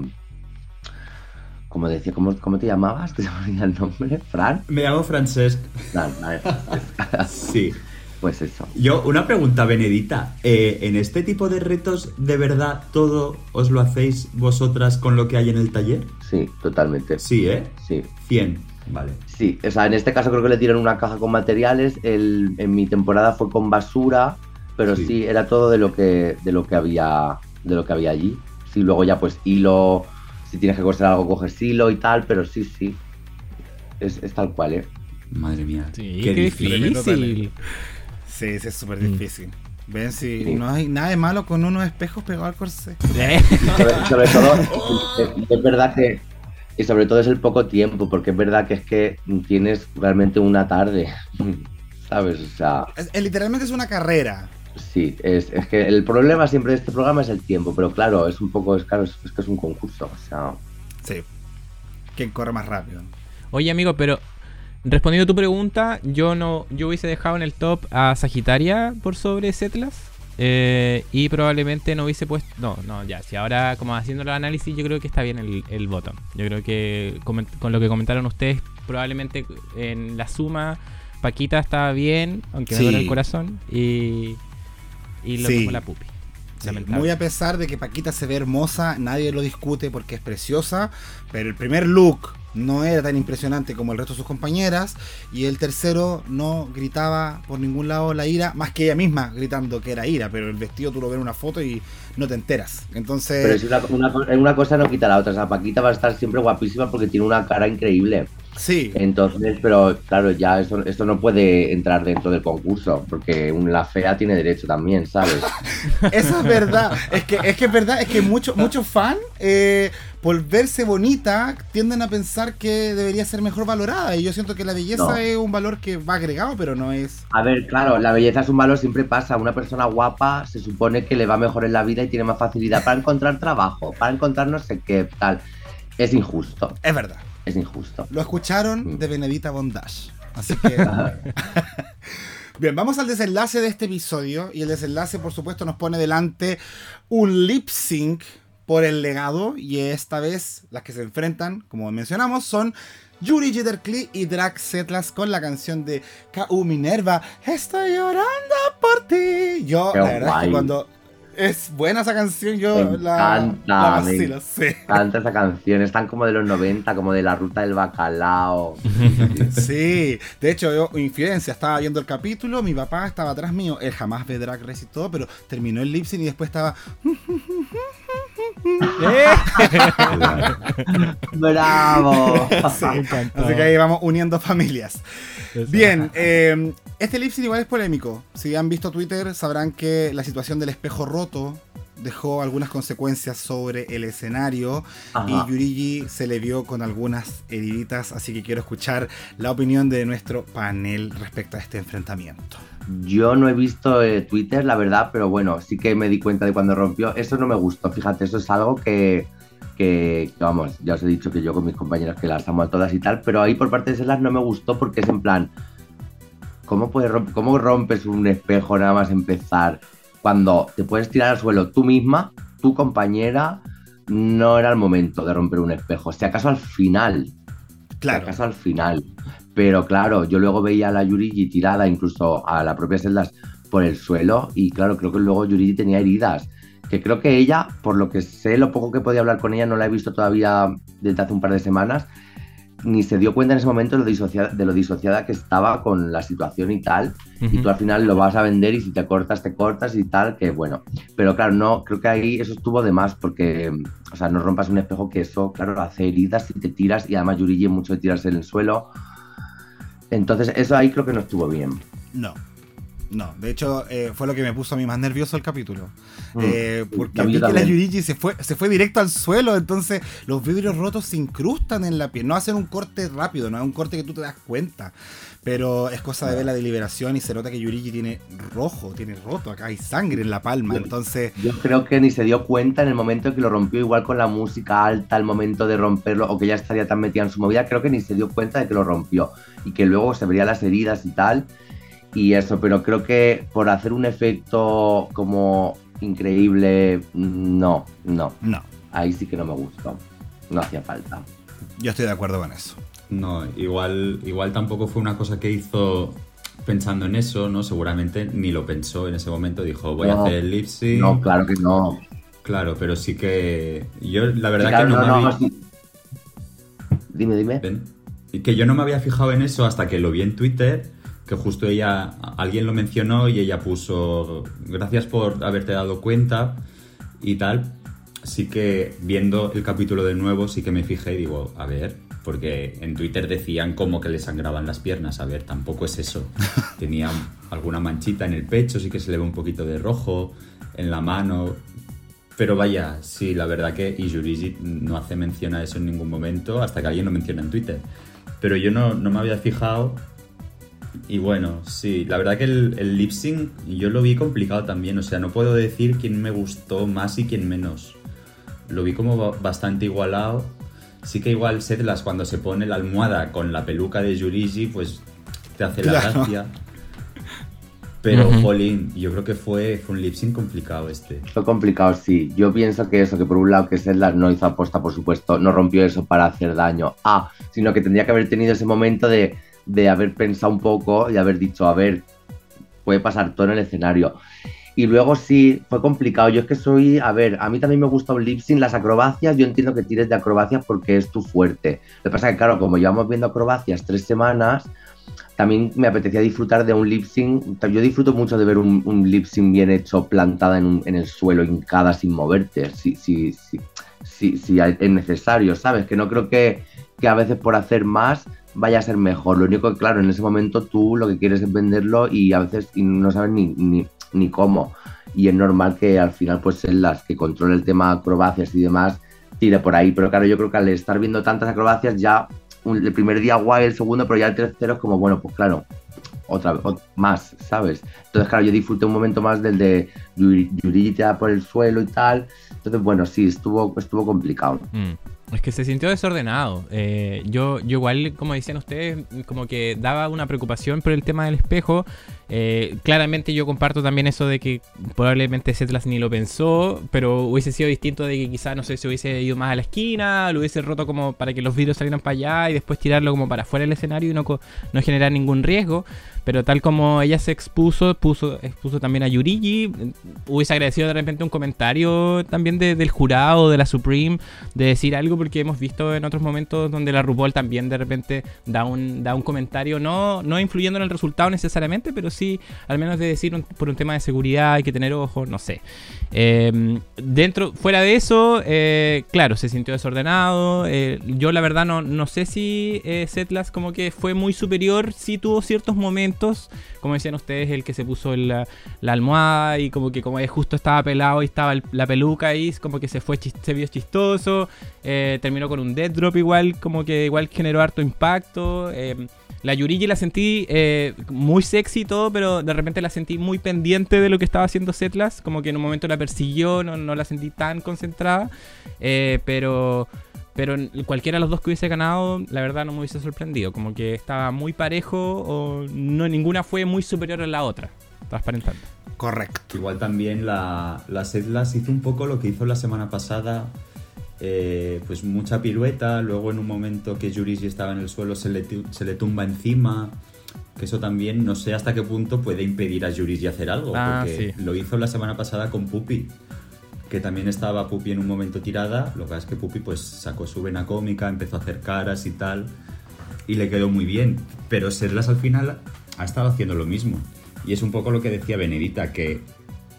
como decía, ¿cómo, cómo te llamabas? ¿Te llamaría el nombre? ¿Fran? Me llamo Francesc. Fran, *laughs* sí. Pues eso. Yo, una pregunta, Benedita. Eh, ¿En este tipo de retos, de verdad, todo os lo hacéis vosotras con lo que hay en el taller? Sí, totalmente. Sí, ¿eh? Sí. 100, vale. Sí, o sea, en este caso creo que le dieron una caja con materiales. El, en mi temporada fue con basura, pero sí. sí, era todo de lo que, de lo que había, de lo que había allí. Sí, luego ya pues hilo si tienes que coser algo, coges hilo y tal, pero sí, sí. Es, tal cual, ¿eh? Madre mía. Sí, qué, difícil. Sí, sí, es súper mm. difícil. Ven, si no hay nada de malo con unos espejos pegados al corsé. *laughs* sobre, todo, *laughs* es, verdad que. Y sobre todo es el poco tiempo, porque es verdad que es que tienes realmente una tarde. *laughs* ¿Sabes? O sea. literalmente es una carrera. Sí, es, que el problema siempre de este programa es el tiempo, pero claro, es un poco, es claro, es, que es un concurso, o sea... Sí, quien corre más rápido. Oye, amigo, pero respondiendo a tu pregunta, yo no, yo hubiese dejado en el top a Sagitaria por sobre Setlas. Eh, y probablemente no hubiese puesto. No, no, ya. Si ahora, como haciendo el análisis, yo creo que está bien el, el botón. Yo creo que con, lo que comentaron ustedes, probablemente en la suma, Paquita estaba bien, aunque me duele el corazón. Y, y lo mismo la pupi. muy a pesar de que Paquita se ve hermosa, nadie lo discute porque es preciosa, pero el primer look no era tan impresionante como el resto de sus compañeras y el tercero no gritaba por ningún lado la ira, más que ella misma gritando que era ira, pero el vestido tú lo ves en una foto y no te enteras. Entonces... Pero una, una, cosa no quita la otra, o sea, Paquita va a estar siempre guapísima porque tiene una cara increíble. Sí. Entonces, pero claro, ya esto, esto no puede entrar dentro del concurso, porque la fea tiene derecho también, ¿sabes? *laughs* Eso es verdad. Es que es que es verdad, es que muchos muchos fans, eh, por verse bonita, tienden a pensar que debería ser mejor valorada. Y yo siento que la belleza es un valor que va agregado, pero no es. A ver, claro, la belleza es un valor, siempre pasa. Una persona guapa se supone que le va mejor en la vida y tiene más facilidad para encontrar trabajo, para encontrar no sé qué, tal. Es injusto. Es verdad es injusto. Lo escucharon mm. de Benedita Bondage. Así que. *laughs* *laughs* Bien, vamos al desenlace de este episodio. Y el desenlace, por supuesto, nos pone delante un lip sync por el legado. Y esta vez las que se enfrentan, como mencionamos, son Yuri Jitterklee y Drax Setlas con la canción de K.U. Minerva. Estoy llorando por ti. Yo, la verdad es que cuando es buena esa canción, yo la, encanta, la sí. *laughs* encanta esa canción, están como de los 90, como de la ruta del bacalao. *laughs* sí, de hecho, yo, infidencia, estaba viendo el capítulo, mi papá estaba atrás mío, él jamás ve Drag Race y todo, pero terminó el lip y después estaba... *laughs* ¡Bravo! Así que ahí vamos uniendo familias. Bien, eh, este lip igual es polémico. Si han visto Twitter, sabrán que la situación del espejo roto dejó algunas consecuencias sobre el escenario y Yurigi se le vio con algunas heriditas, así que quiero escuchar la opinión de nuestro panel respecto a este enfrentamiento. Yo no he visto eh, Twitter, la verdad, pero bueno, sí que me di cuenta de cuando rompió. Eso no me gustó, fíjate, eso es algo que, que, vamos, ya os he dicho que yo con mis compañeras que las amo a todas y tal, pero ahí por parte de Selas no me gustó porque es en plan, ¿cómo, puedes ¿cómo rompes un espejo nada más empezar cuando te puedes tirar al suelo tú misma, tu compañera? No era el momento de romper un espejo, si acaso al final. Claro. Si acaso al final. Pero claro, yo luego veía a la Yurigi tirada incluso a la propia Celdas por el suelo y claro, creo que luego Yurigi tenía heridas que creo que ella, por lo que sé, lo poco que podía hablar con ella, no la he visto todavía desde hace un par de semanas, ni se dio cuenta en ese momento de lo disociada, de lo disociada que estaba con la situación y tal. Y tú al final lo vas a vender y si te cortas, te cortas y tal, que bueno. Pero claro, no, creo que ahí eso estuvo de más porque, o sea, no rompas un espejo que eso, claro, hace heridas y te tiras y además Yurigi mucho de tirarse en el suelo. Entonces, eso ahí creo que no estuvo bien. No, no, de hecho eh, fue lo que me puso a mí más nervioso el capítulo. Mm. Eh, porque vi que la Yurigi se fue, se fue directo al suelo, entonces los vidrios rotos se incrustan en la piel. No hacen un corte rápido, no es un corte que tú te das cuenta. Pero es cosa de ver la deliberación y se nota que Yurigi tiene rojo, tiene roto, acá hay sangre en la palma, entonces... Yo creo que ni se dio cuenta en el momento que lo rompió igual con la música alta, el momento de romperlo, o que ya estaría tan metida en su movida, creo que ni se dio cuenta de que lo rompió. Y que luego se vería las heridas y tal y eso, pero creo que por hacer un efecto como increíble, no, no. No. Ahí sí que no me gustó. No hacía falta. Yo estoy de acuerdo con eso. No, igual, igual tampoco fue una cosa que hizo pensando en eso, ¿no? Seguramente ni lo pensó en ese momento, dijo, voy a hacer el lip No, claro que no. Claro, pero sí que. Yo, la verdad que no, me había... Dime, dime. Y Que yo no me había fijado en eso hasta que lo vi en Twitter que justo ella, alguien lo mencionó y ella puso, gracias por haberte dado cuenta y tal. Sí que viendo el capítulo de nuevo, sí que me fijé y digo, a ver, porque en Twitter decían como que le sangraban las piernas, a ver, tampoco es eso. *laughs* Tenía alguna manchita en el pecho, sí que se le ve un poquito de rojo, en la mano. Pero vaya, sí, la verdad que y no hace mención a eso en ningún momento hasta que alguien lo menciona en Twitter. Pero yo no, no me había fijado y bueno, sí, la verdad que el, el lip sync yo lo vi complicado también, o sea, no puedo decir quién me gustó más y quién menos. Lo vi como bastante igualado. Sí que igual Sedlas cuando se pone la almohada con la peluca de Yurigi, pues te hace la gracia. Pero, Pauline, yo creo que fue, fue un lip sync complicado este. Fue complicado, sí. Yo pienso que eso, que por un lado que Sedlar no hizo aposta, por supuesto, no rompió eso para hacer daño. Ah, sino que tendría que haber tenido ese momento de, de haber pensado un poco y haber dicho, a ver, puede pasar todo en el escenario. Y luego sí, fue complicado. Yo es que soy, a ver, a mí también me gusta un lip sync, las acrobacias. Yo entiendo que tires de acrobacias porque es tu fuerte. Lo que pasa es que, claro, como llevamos viendo acrobacias tres semanas, también me apetecía disfrutar de un lip sync. Yo disfruto mucho de ver un, lip sync bien hecho, plantada en, en, el suelo, hincada, sin moverte, si, si, si, si es necesario, ¿sabes? Que no creo que, que a veces por hacer más vaya a ser mejor. Lo único que, claro, en ese momento tú lo que quieres es venderlo y a veces no sabes ni, ni, cómo. Y es normal que al final, pues, en las que controle el tema acrobacias y demás, tire por ahí. Pero claro, yo creo que al estar viendo tantas acrobacias, ya el primer día guay, el segundo, pero ya el tercero es como, bueno, pues claro, otra vez, más, ¿sabes? Entonces, claro, yo disfruté un momento más del de Yurita por el suelo y tal. Entonces, bueno, sí, estuvo, estuvo complicado. Mm. Es que se sintió desordenado. Eh, yo, yo igual, como decían ustedes, como que daba una preocupación por el tema del espejo. Eh, claramente yo comparto también eso de que probablemente Setlas ni lo pensó, pero hubiese sido distinto de que quizás, no sé, se hubiese ido más a la esquina, lo hubiese roto como para que los vidrios salieran para allá y después tirarlo como para afuera del escenario y no, no generar ningún riesgo. Pero tal como ella se expuso, puso, expuso también a Yurigi, hubiese agradecido de repente un comentario también del jurado, de la Supreme, de decir algo, porque hemos visto en otros momentos donde la RuPaul también de repente da un, da un comentario, no, no influyendo en el resultado necesariamente, pero sí al menos de decir por un tema de seguridad hay que tener ojos, no sé. Eh, dentro, fuera de eso, eh, claro, se sintió desordenado. Eh, yo la verdad no, no sé si eh, Setlas como que fue muy superior, sí tuvo ciertos momentos como decían ustedes, el que se puso la, almohada y como que como justo estaba pelado y estaba la peluca ahí, como que se fue se vio chistoso, eh, terminó con un dead drop igual, como que igual generó harto impacto. Eh, la Yurigi la sentí eh, muy sexy y todo, pero de repente la sentí muy pendiente de lo que estaba haciendo Setlas. Como que en un momento la persiguió, no, no la sentí tan concentrada. pero pero cualquiera de los dos que hubiese ganado, la verdad no me hubiese sorprendido. Como que estaba muy parejo o no ninguna fue muy superior a la otra. Transparentando. Correcto. Igual también la, la Setlas hizo un poco lo que hizo la semana pasada. Eh, pues mucha pirueta. Luego en un momento que Yurigi estaba en el suelo se le, se le tumba encima. Que eso también no sé hasta qué punto puede impedir a Yurigi hacer algo. Ah, porque sí. lo hizo la semana pasada con Pupi que también estaba Pupi en un momento tirada, lo que es que Pupi pues sacó su vena cómica, empezó a hacer caras y tal, y le quedó muy bien, pero Serlas al final ha estado haciendo lo mismo, y es un poco lo que decía Benedita, que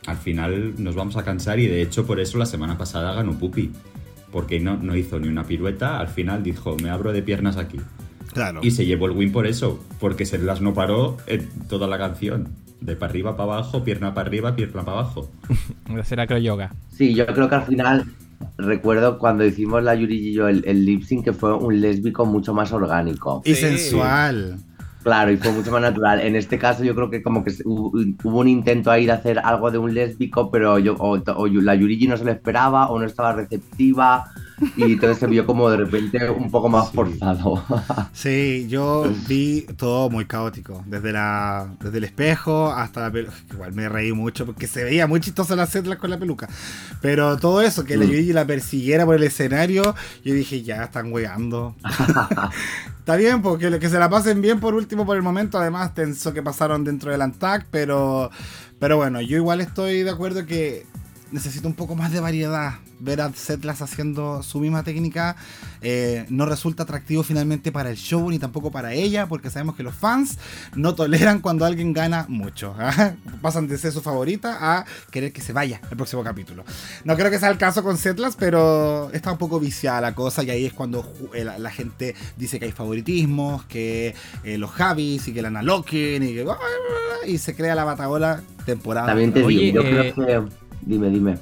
al final nos vamos a cansar y de hecho por eso la semana pasada ganó Pupi, porque no, no hizo ni una pirueta, al final dijo, me abro de piernas aquí. Claro. Y se llevó el win por eso, porque Serlas no paró en toda la canción. De para arriba para abajo, pierna para arriba, pierna para abajo. *laughs* Hacer acro yoga. Sí, yo creo que al final recuerdo cuando hicimos la Yuri y yo el, el lip sync que fue un lésbico mucho más orgánico. Y sí. sensual. Claro, y fue mucho más natural. En este caso yo creo que como que hubo, hubo un intento ahí de hacer algo de un lésbico, pero yo o, o la Yurigi no se lo esperaba o no estaba receptiva y entonces se vio como de repente un poco más forzado. *laughs* Sí, yo vi todo muy caótico, desde la desde el espejo hasta la peluca. Igual me reí mucho porque se veía muy chistosa la setla con la peluca. Pero todo eso, que la Yurigi la persiguiera por el escenario, yo dije, ya están weando. *laughs* Está bien, porque que se la pasen bien por último por el momento, además tenso que pasaron dentro del Antac, pero pero bueno, yo igual estoy de acuerdo que necesito un poco más de variedad. Ver a Setlas haciendo su misma técnica eh, no resulta atractivo finalmente para el show ni tampoco para ella, porque sabemos que los fans no toleran cuando alguien gana mucho. ¿eh? *laughs* Pasan de ser su favorita a querer que se vaya el próximo capítulo. No creo que sea el caso con Setlas, pero está un poco viciada la cosa y ahí es cuando la, la gente dice que hay favoritismos, que eh, los Javis y que la Analoquen y que... Y se crea la batagola temporada. También te digo, yo creo que... Dime, dime.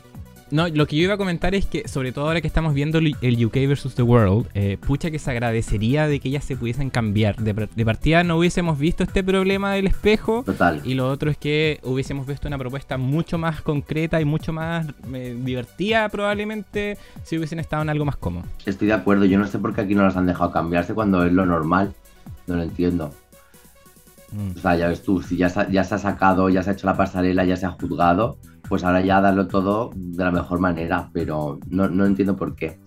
No, lo que yo iba a comentar es que, sobre todo ahora que estamos viendo el UK versus The World, eh, pucha que se agradecería de que ellas se pudiesen cambiar. De, de, partida no hubiésemos visto este problema del espejo. Total. Y lo otro es que hubiésemos visto una propuesta mucho más concreta y mucho más eh, divertida, probablemente, si hubiesen estado en algo más cómodo. Estoy de acuerdo. Yo no sé por qué aquí no las han dejado cambiarse cuando es lo normal. No lo entiendo. Mm. O sea, ya ves tú, si ya se, ya se ha sacado, ya se ha hecho la pasarela, ya se ha juzgado, pues ahora ya darlo todo de la mejor manera, pero no, no entiendo por qué.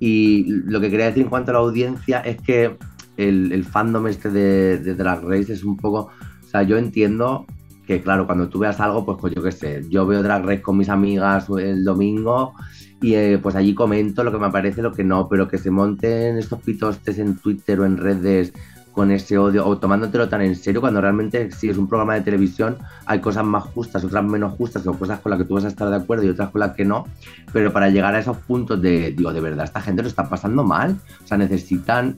Y lo que quería decir en cuanto a la audiencia es que el, fandom este de, de, Drag Race es un poco. O sea, yo entiendo que, claro, cuando tú veas algo, pues, pues yo qué sé, yo veo Drag Race con mis amigas el domingo y eh, pues allí comento lo que me parece, lo que no, pero que se monten estos pitostes en Twitter o en redes con ese odio o tomándotelo tan en serio cuando realmente si es un programa de televisión hay cosas más justas, otras menos justas o cosas con las que tú vas a estar de acuerdo y otras con las que no, pero para llegar a esos puntos de, digo, de verdad, esta gente lo está pasando mal, o sea, necesitan,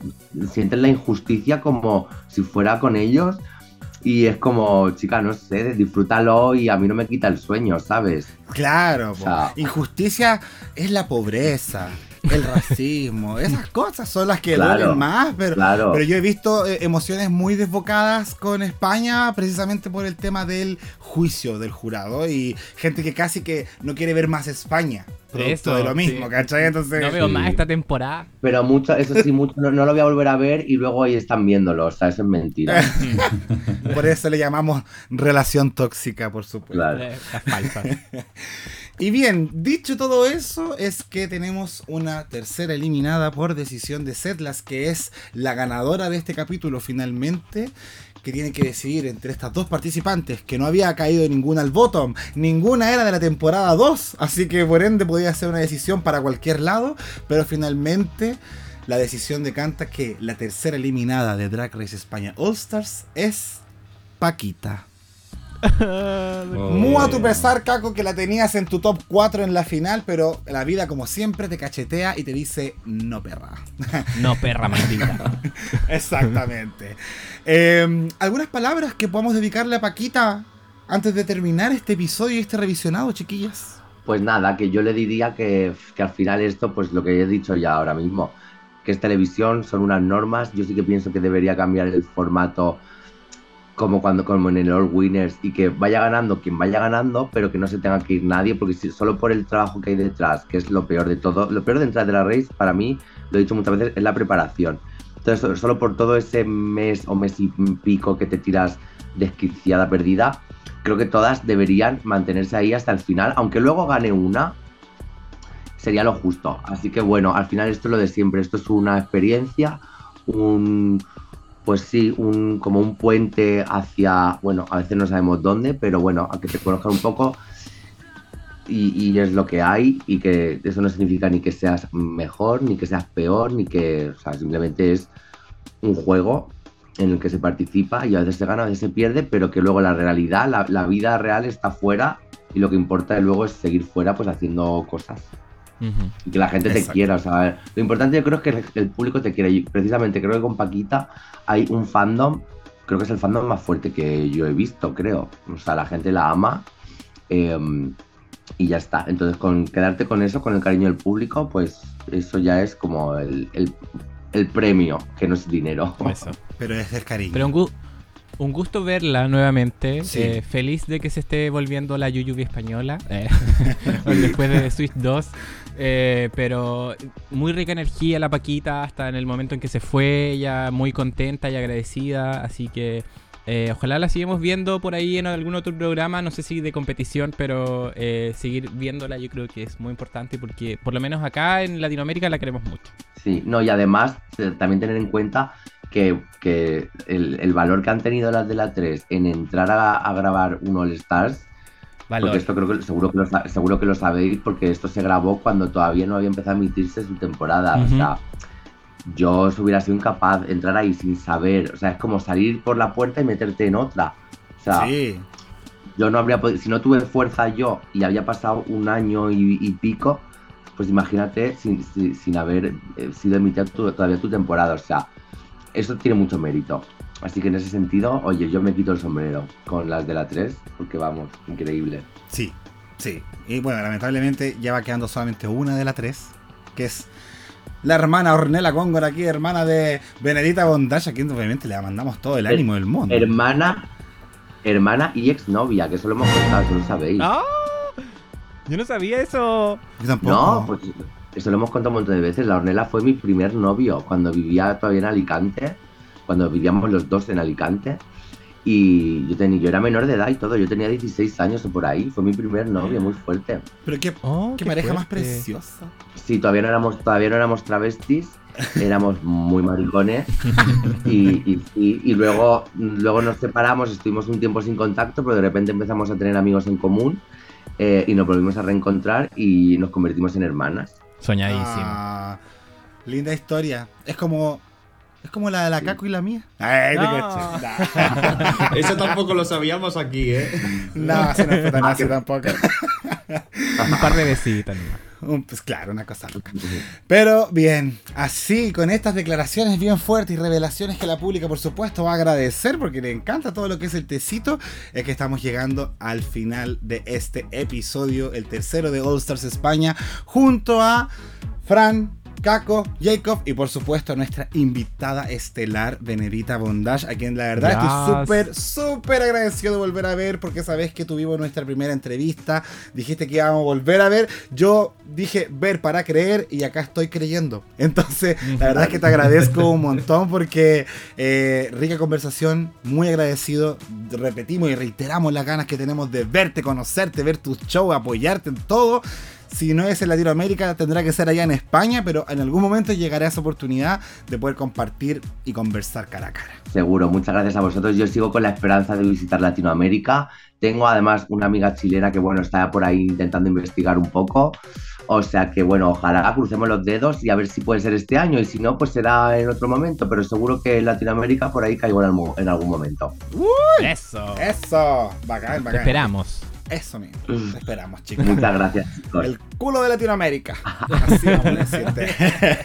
sienten la injusticia como si fuera con ellos y es como, chica, no sé, disfrútalo y a mí no me quita el sueño, ¿sabes? Claro, injusticia es la pobreza *laughs* el racismo, esas cosas son las que duelen más, pero, pero yo he visto eh, emociones muy desbocadas con España precisamente por el tema del juicio del jurado y gente que casi que no quiere ver más España. Producto de lo mismo, ¿cachai? Entonces, no veo más esta temporada. Pero mucho, eso sí, mucho, no, lo voy a volver a ver y luego ahí están viéndolo, o sea, eso es mentira. *laughs* por eso le llamamos relación tóxica, por supuesto. Claro. Eh, *laughs* Y bien, dicho todo eso, es que tenemos una tercera eliminada por decisión de Setlas, que es la ganadora de este capítulo finalmente, que tiene que decidir entre estas dos participantes, que no había caído ninguna al bottom, ninguna era de la temporada 2, así que por ende podía ser una decisión para cualquier lado, pero finalmente la decisión decanta que la tercera eliminada de Drag Race España All Stars es Paquita. *laughs* Muy a tu pesar, Caco, que la tenías en tu top 4 en la final, pero la vida, como siempre, te cachetea y te dice no perra. No perra, maldita. *laughs* Exactamente. Em, ¿Algunas palabras que podamos dedicarle a Paquita antes de terminar este episodio y este revisionado, chiquillas? Pues nada, que yo le diría que, que al final esto, pues lo que he dicho ya ahora mismo, que es televisión, son unas normas. Yo sí que pienso que debería cambiar el formato como cuando como en el All Winners y que vaya ganando quien vaya ganando, pero que no se tenga que ir nadie, porque si, solo por el trabajo que hay detrás, que es lo peor de todo, lo peor de entrar de la race, para mí, lo he dicho muchas veces, es la preparación. Entonces, solo por todo ese mes o mes y pico que te tiras desquiciada, perdida, creo que todas deberían mantenerse ahí hasta el final, aunque luego gane una, sería lo justo. Así que bueno, al final esto es lo de siempre, esto es una experiencia, un, pues sí, un, como un puente hacia, bueno, a veces no sabemos dónde, pero bueno, a que te conozcan un poco y, es lo que hay y que eso no significa ni que seas mejor, ni que seas peor, ni que, o sea, simplemente es un juego en el que se participa y a veces se gana, a veces se pierde, pero que luego la realidad, la vida real está fuera y lo que importa luego es seguir fuera pues haciendo cosas. Y que la gente te quiera, o sea, lo importante yo creo es que el, público te quiera. Y precisamente creo que con Paquita hay un fandom, creo que es el fandom más fuerte que yo he visto, creo. O sea, la gente la ama em, y ya está. Entonces, con quedarte con eso, con el cariño del público, pues eso ya es como el, premio, que no es dinero. Pero es el cariño. Pero un, un gusto verla nuevamente. Eh, feliz de que se esté volviendo la Yuyubi española. Eh, *laughs* *laughs* después de Switch 2. Eh, pero muy rica energía la Paquita hasta en el momento en que se fue, ella muy contenta y agradecida, así que eh, ojalá la sigamos viendo por ahí en algún otro programa, no sé si de competición, pero eh, seguir viéndola yo creo que es muy importante porque por lo menos acá en Latinoamérica la queremos mucho. Sí, no, y además también tener en cuenta que, el, valor que han tenido las de la 3 en entrar a, a grabar un All Stars porque esto creo que seguro que, lo, seguro que lo sabéis, porque esto se grabó cuando todavía no había empezado a emitirse su temporada. O sea, yo hubiera sido incapaz de entrar ahí sin saber. O sea, es como salir por la puerta y meterte en otra. O sea, yo no habría podido. Si no tuve fuerza yo y había pasado un año y, pico, pues imagínate sin, sin, haber eh, sido emitida todavía tu temporada. O sea, eso tiene mucho mérito. Así que en ese sentido, oye, yo me quito el sombrero con las de la 3, porque vamos, increíble. Sí, sí. Y bueno, lamentablemente ya va quedando solamente una de la 3, que es la hermana Ornella Góngora aquí, hermana de Benedita Bondage, aquí obviamente le mandamos todo el ánimo del mundo. Hermana, hermana y exnovia, que eso lo hemos contado, eso lo sabéis. ¡Ah! Yo no sabía eso. Yo tampoco. No, pues eso lo hemos contado un montón de veces. La Ornella fue mi primer novio cuando vivía todavía en Alicante cuando vivíamos los dos en Alicante. Y yo, tenía, yo era menor de edad y todo, yo tenía 16 años o por ahí, fue mi primer novio, muy fuerte. Pero qué, oh, qué, pareja más preciosa. Sí, todavía no éramos, todavía no éramos travestis, *laughs* éramos muy maricones y, y, luego, luego nos separamos, estuvimos un tiempo sin contacto, pero de repente empezamos a tener amigos en común eh, y nos volvimos a reencontrar y nos convertimos en hermanas. Soñadísimo. Ah, linda historia. Es como es como la de la Caco y la mía. *laughs* Eso tampoco lo sabíamos aquí, ¿eh? No, así no fue tan así tampoco. Un par de besitas. Pues claro, una cosa loca. Pero bien, así con estas declaraciones bien fuertes y revelaciones que la pública, por supuesto, va a agradecer porque le encanta todo lo que es el tecito, es que estamos llegando al final de este episodio, el tercero de All Stars España, junto a Fran, Caco, Jacob y por supuesto nuestra invitada estelar, Benedita Bondage, a quien la verdad estoy súper, súper agradecido de volver a ver porque sabes que tuvimos nuestra primera entrevista, dijiste que íbamos a volver a ver, yo dije ver para creer y acá estoy creyendo. Entonces, la verdad es que te agradezco un montón porque eh, rica conversación, muy agradecido, repetimos y reiteramos las ganas que tenemos de verte, conocerte, ver tus shows, apoyarte en todo si no es en Latinoamérica, tendrá que ser allá en España, pero en algún momento llegará esa oportunidad de poder compartir y conversar cara a cara. Seguro, muchas gracias a vosotros. Yo sigo con la esperanza de visitar Latinoamérica. Tengo además una amiga chilena que, bueno, está por ahí intentando investigar un poco. O sea que, bueno, ojalá crucemos los dedos y a ver si puede ser este año. Y si no, pues será en otro momento. Pero seguro que en Latinoamérica por ahí caigo en, algún momento. eso. Eso. Bacán, bacán. esperamos. Eso mismo. Mm. esperamos, chicos. Muchas gracias. El culo de Latinoamérica. *laughs* Así vamos a.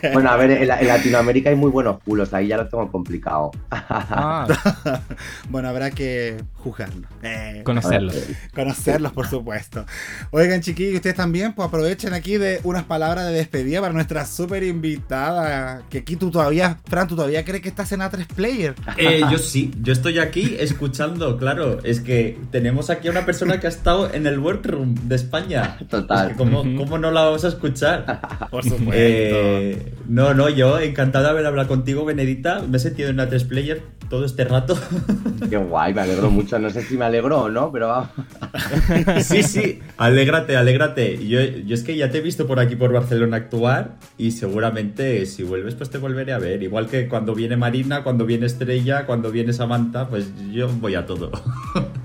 *laughs* Bueno, a ver, en, Latinoamérica hay muy buenos culos, ahí ya lo tengo complicado. Ah. *laughs* bueno, habrá que juzgarlo. Eh, conocerlos. Conocerlos, por supuesto. Oigan, chiquillos, ustedes también, pues aprovechen aquí de unas palabras de despedida para nuestra súper invitada. Que aquí tú todavía, Fran, tú todavía crees que estás en A3 Player. Eh, yo sí, yo estoy aquí escuchando, claro. Es que tenemos aquí a una persona que ha estado en el workroom de España. *laughs* Total. ¿cómo, no la vamos a escuchar? *laughs* Por supuesto. Eh, no, no, yo encantado de haber hablado contigo, Benedita. Me he sentido en una 3 player todo este rato. *laughs* Qué guay, me alegro mucho. No sé si me alegro o no, pero vamos. Sí, sí, alégrate, alégrate. Yo, yo es que ya te he visto por aquí por Barcelona actuar y seguramente si vuelves pues te volveré a ver. Igual que cuando viene Marina, cuando viene Estrella, cuando viene Samantha, pues yo voy a todo.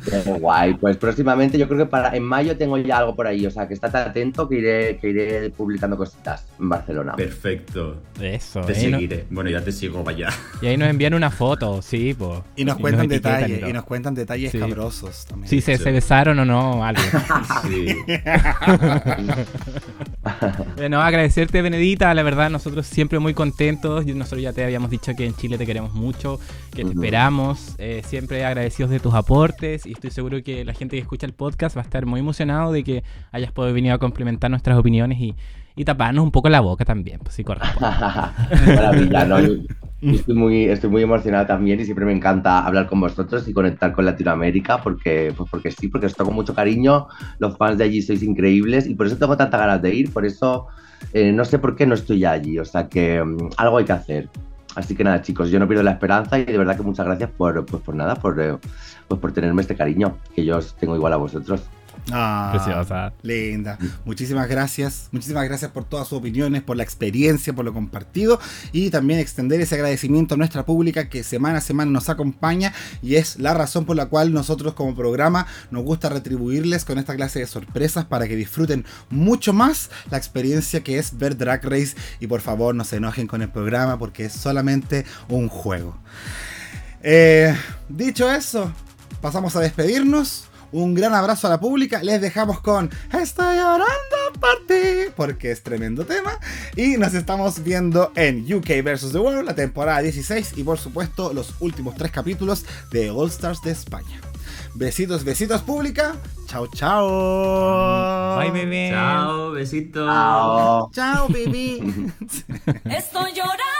Qué guay, pues próximamente yo creo que para en mayo tengo ya algo por ahí, o sea que estate atento que iré, que iré publicando cositas en Barcelona. Perfecto. Eso. Te seguiré. Bueno, ya te sigo, vaya. Y ahí nos envían una foto, sí, pues. Y nos cuentan detalles, y, nos cuentan detalles cabrosos también. Sí, se, se besaron o no, algo. *laughs* *laughs* sí. bueno, agradecerte, Benedita. La verdad, nosotros siempre muy contentos. Nosotros ya te habíamos dicho que en Chile te queremos mucho, que te esperamos. Eh, siempre agradecidos de tus aportes y estoy seguro que la gente que escucha el podcast va a estar muy emocionado de que hayas podido venir a complementar nuestras opiniones y, taparnos un poco la boca también, pues. *laughs* Maravilla, ¿no? estoy muy, estoy muy emocionada también y siempre me encanta hablar con vosotros y conectar con Latinoamérica porque, pues porque sí, porque os toco mucho cariño, los fans de allí sois increíbles y por eso tengo tanta ganas de ir, por eso eh, no sé por qué no estoy allí, o sea que mm, algo hay que hacer. Así que nada, chicos, yo no pierdo la esperanza y de verdad que muchas gracias por, pues, por nada, por, eh, pues por tenerme este cariño que yo os tengo igual a vosotros. Ah, Preciosa. Linda. Muchísimas gracias. Muchísimas gracias por todas sus opiniones, por la experiencia, por lo compartido y también extender ese agradecimiento a nuestra pública que semana a semana nos acompaña y es la razón por la cual nosotros como programa nos gusta retribuirles con esta clase de sorpresas para que disfruten mucho más la experiencia que es ver Drag Race y por favor no se enojen con el programa porque es solamente un juego. Eh, dicho eso, pasamos a despedirnos. Un gran abrazo a la pública. Les dejamos con Estoy llorando por ti. Porque es tremendo tema. Y nos estamos viendo en UK vs. The World, la temporada 16. Y por supuesto, los últimos tres capítulos de All Stars de España. Besitos, besitos, pública. Chao, chao. Bye, bebé. Chao, besitos. Chao, chao baby. *laughs* Estoy llorando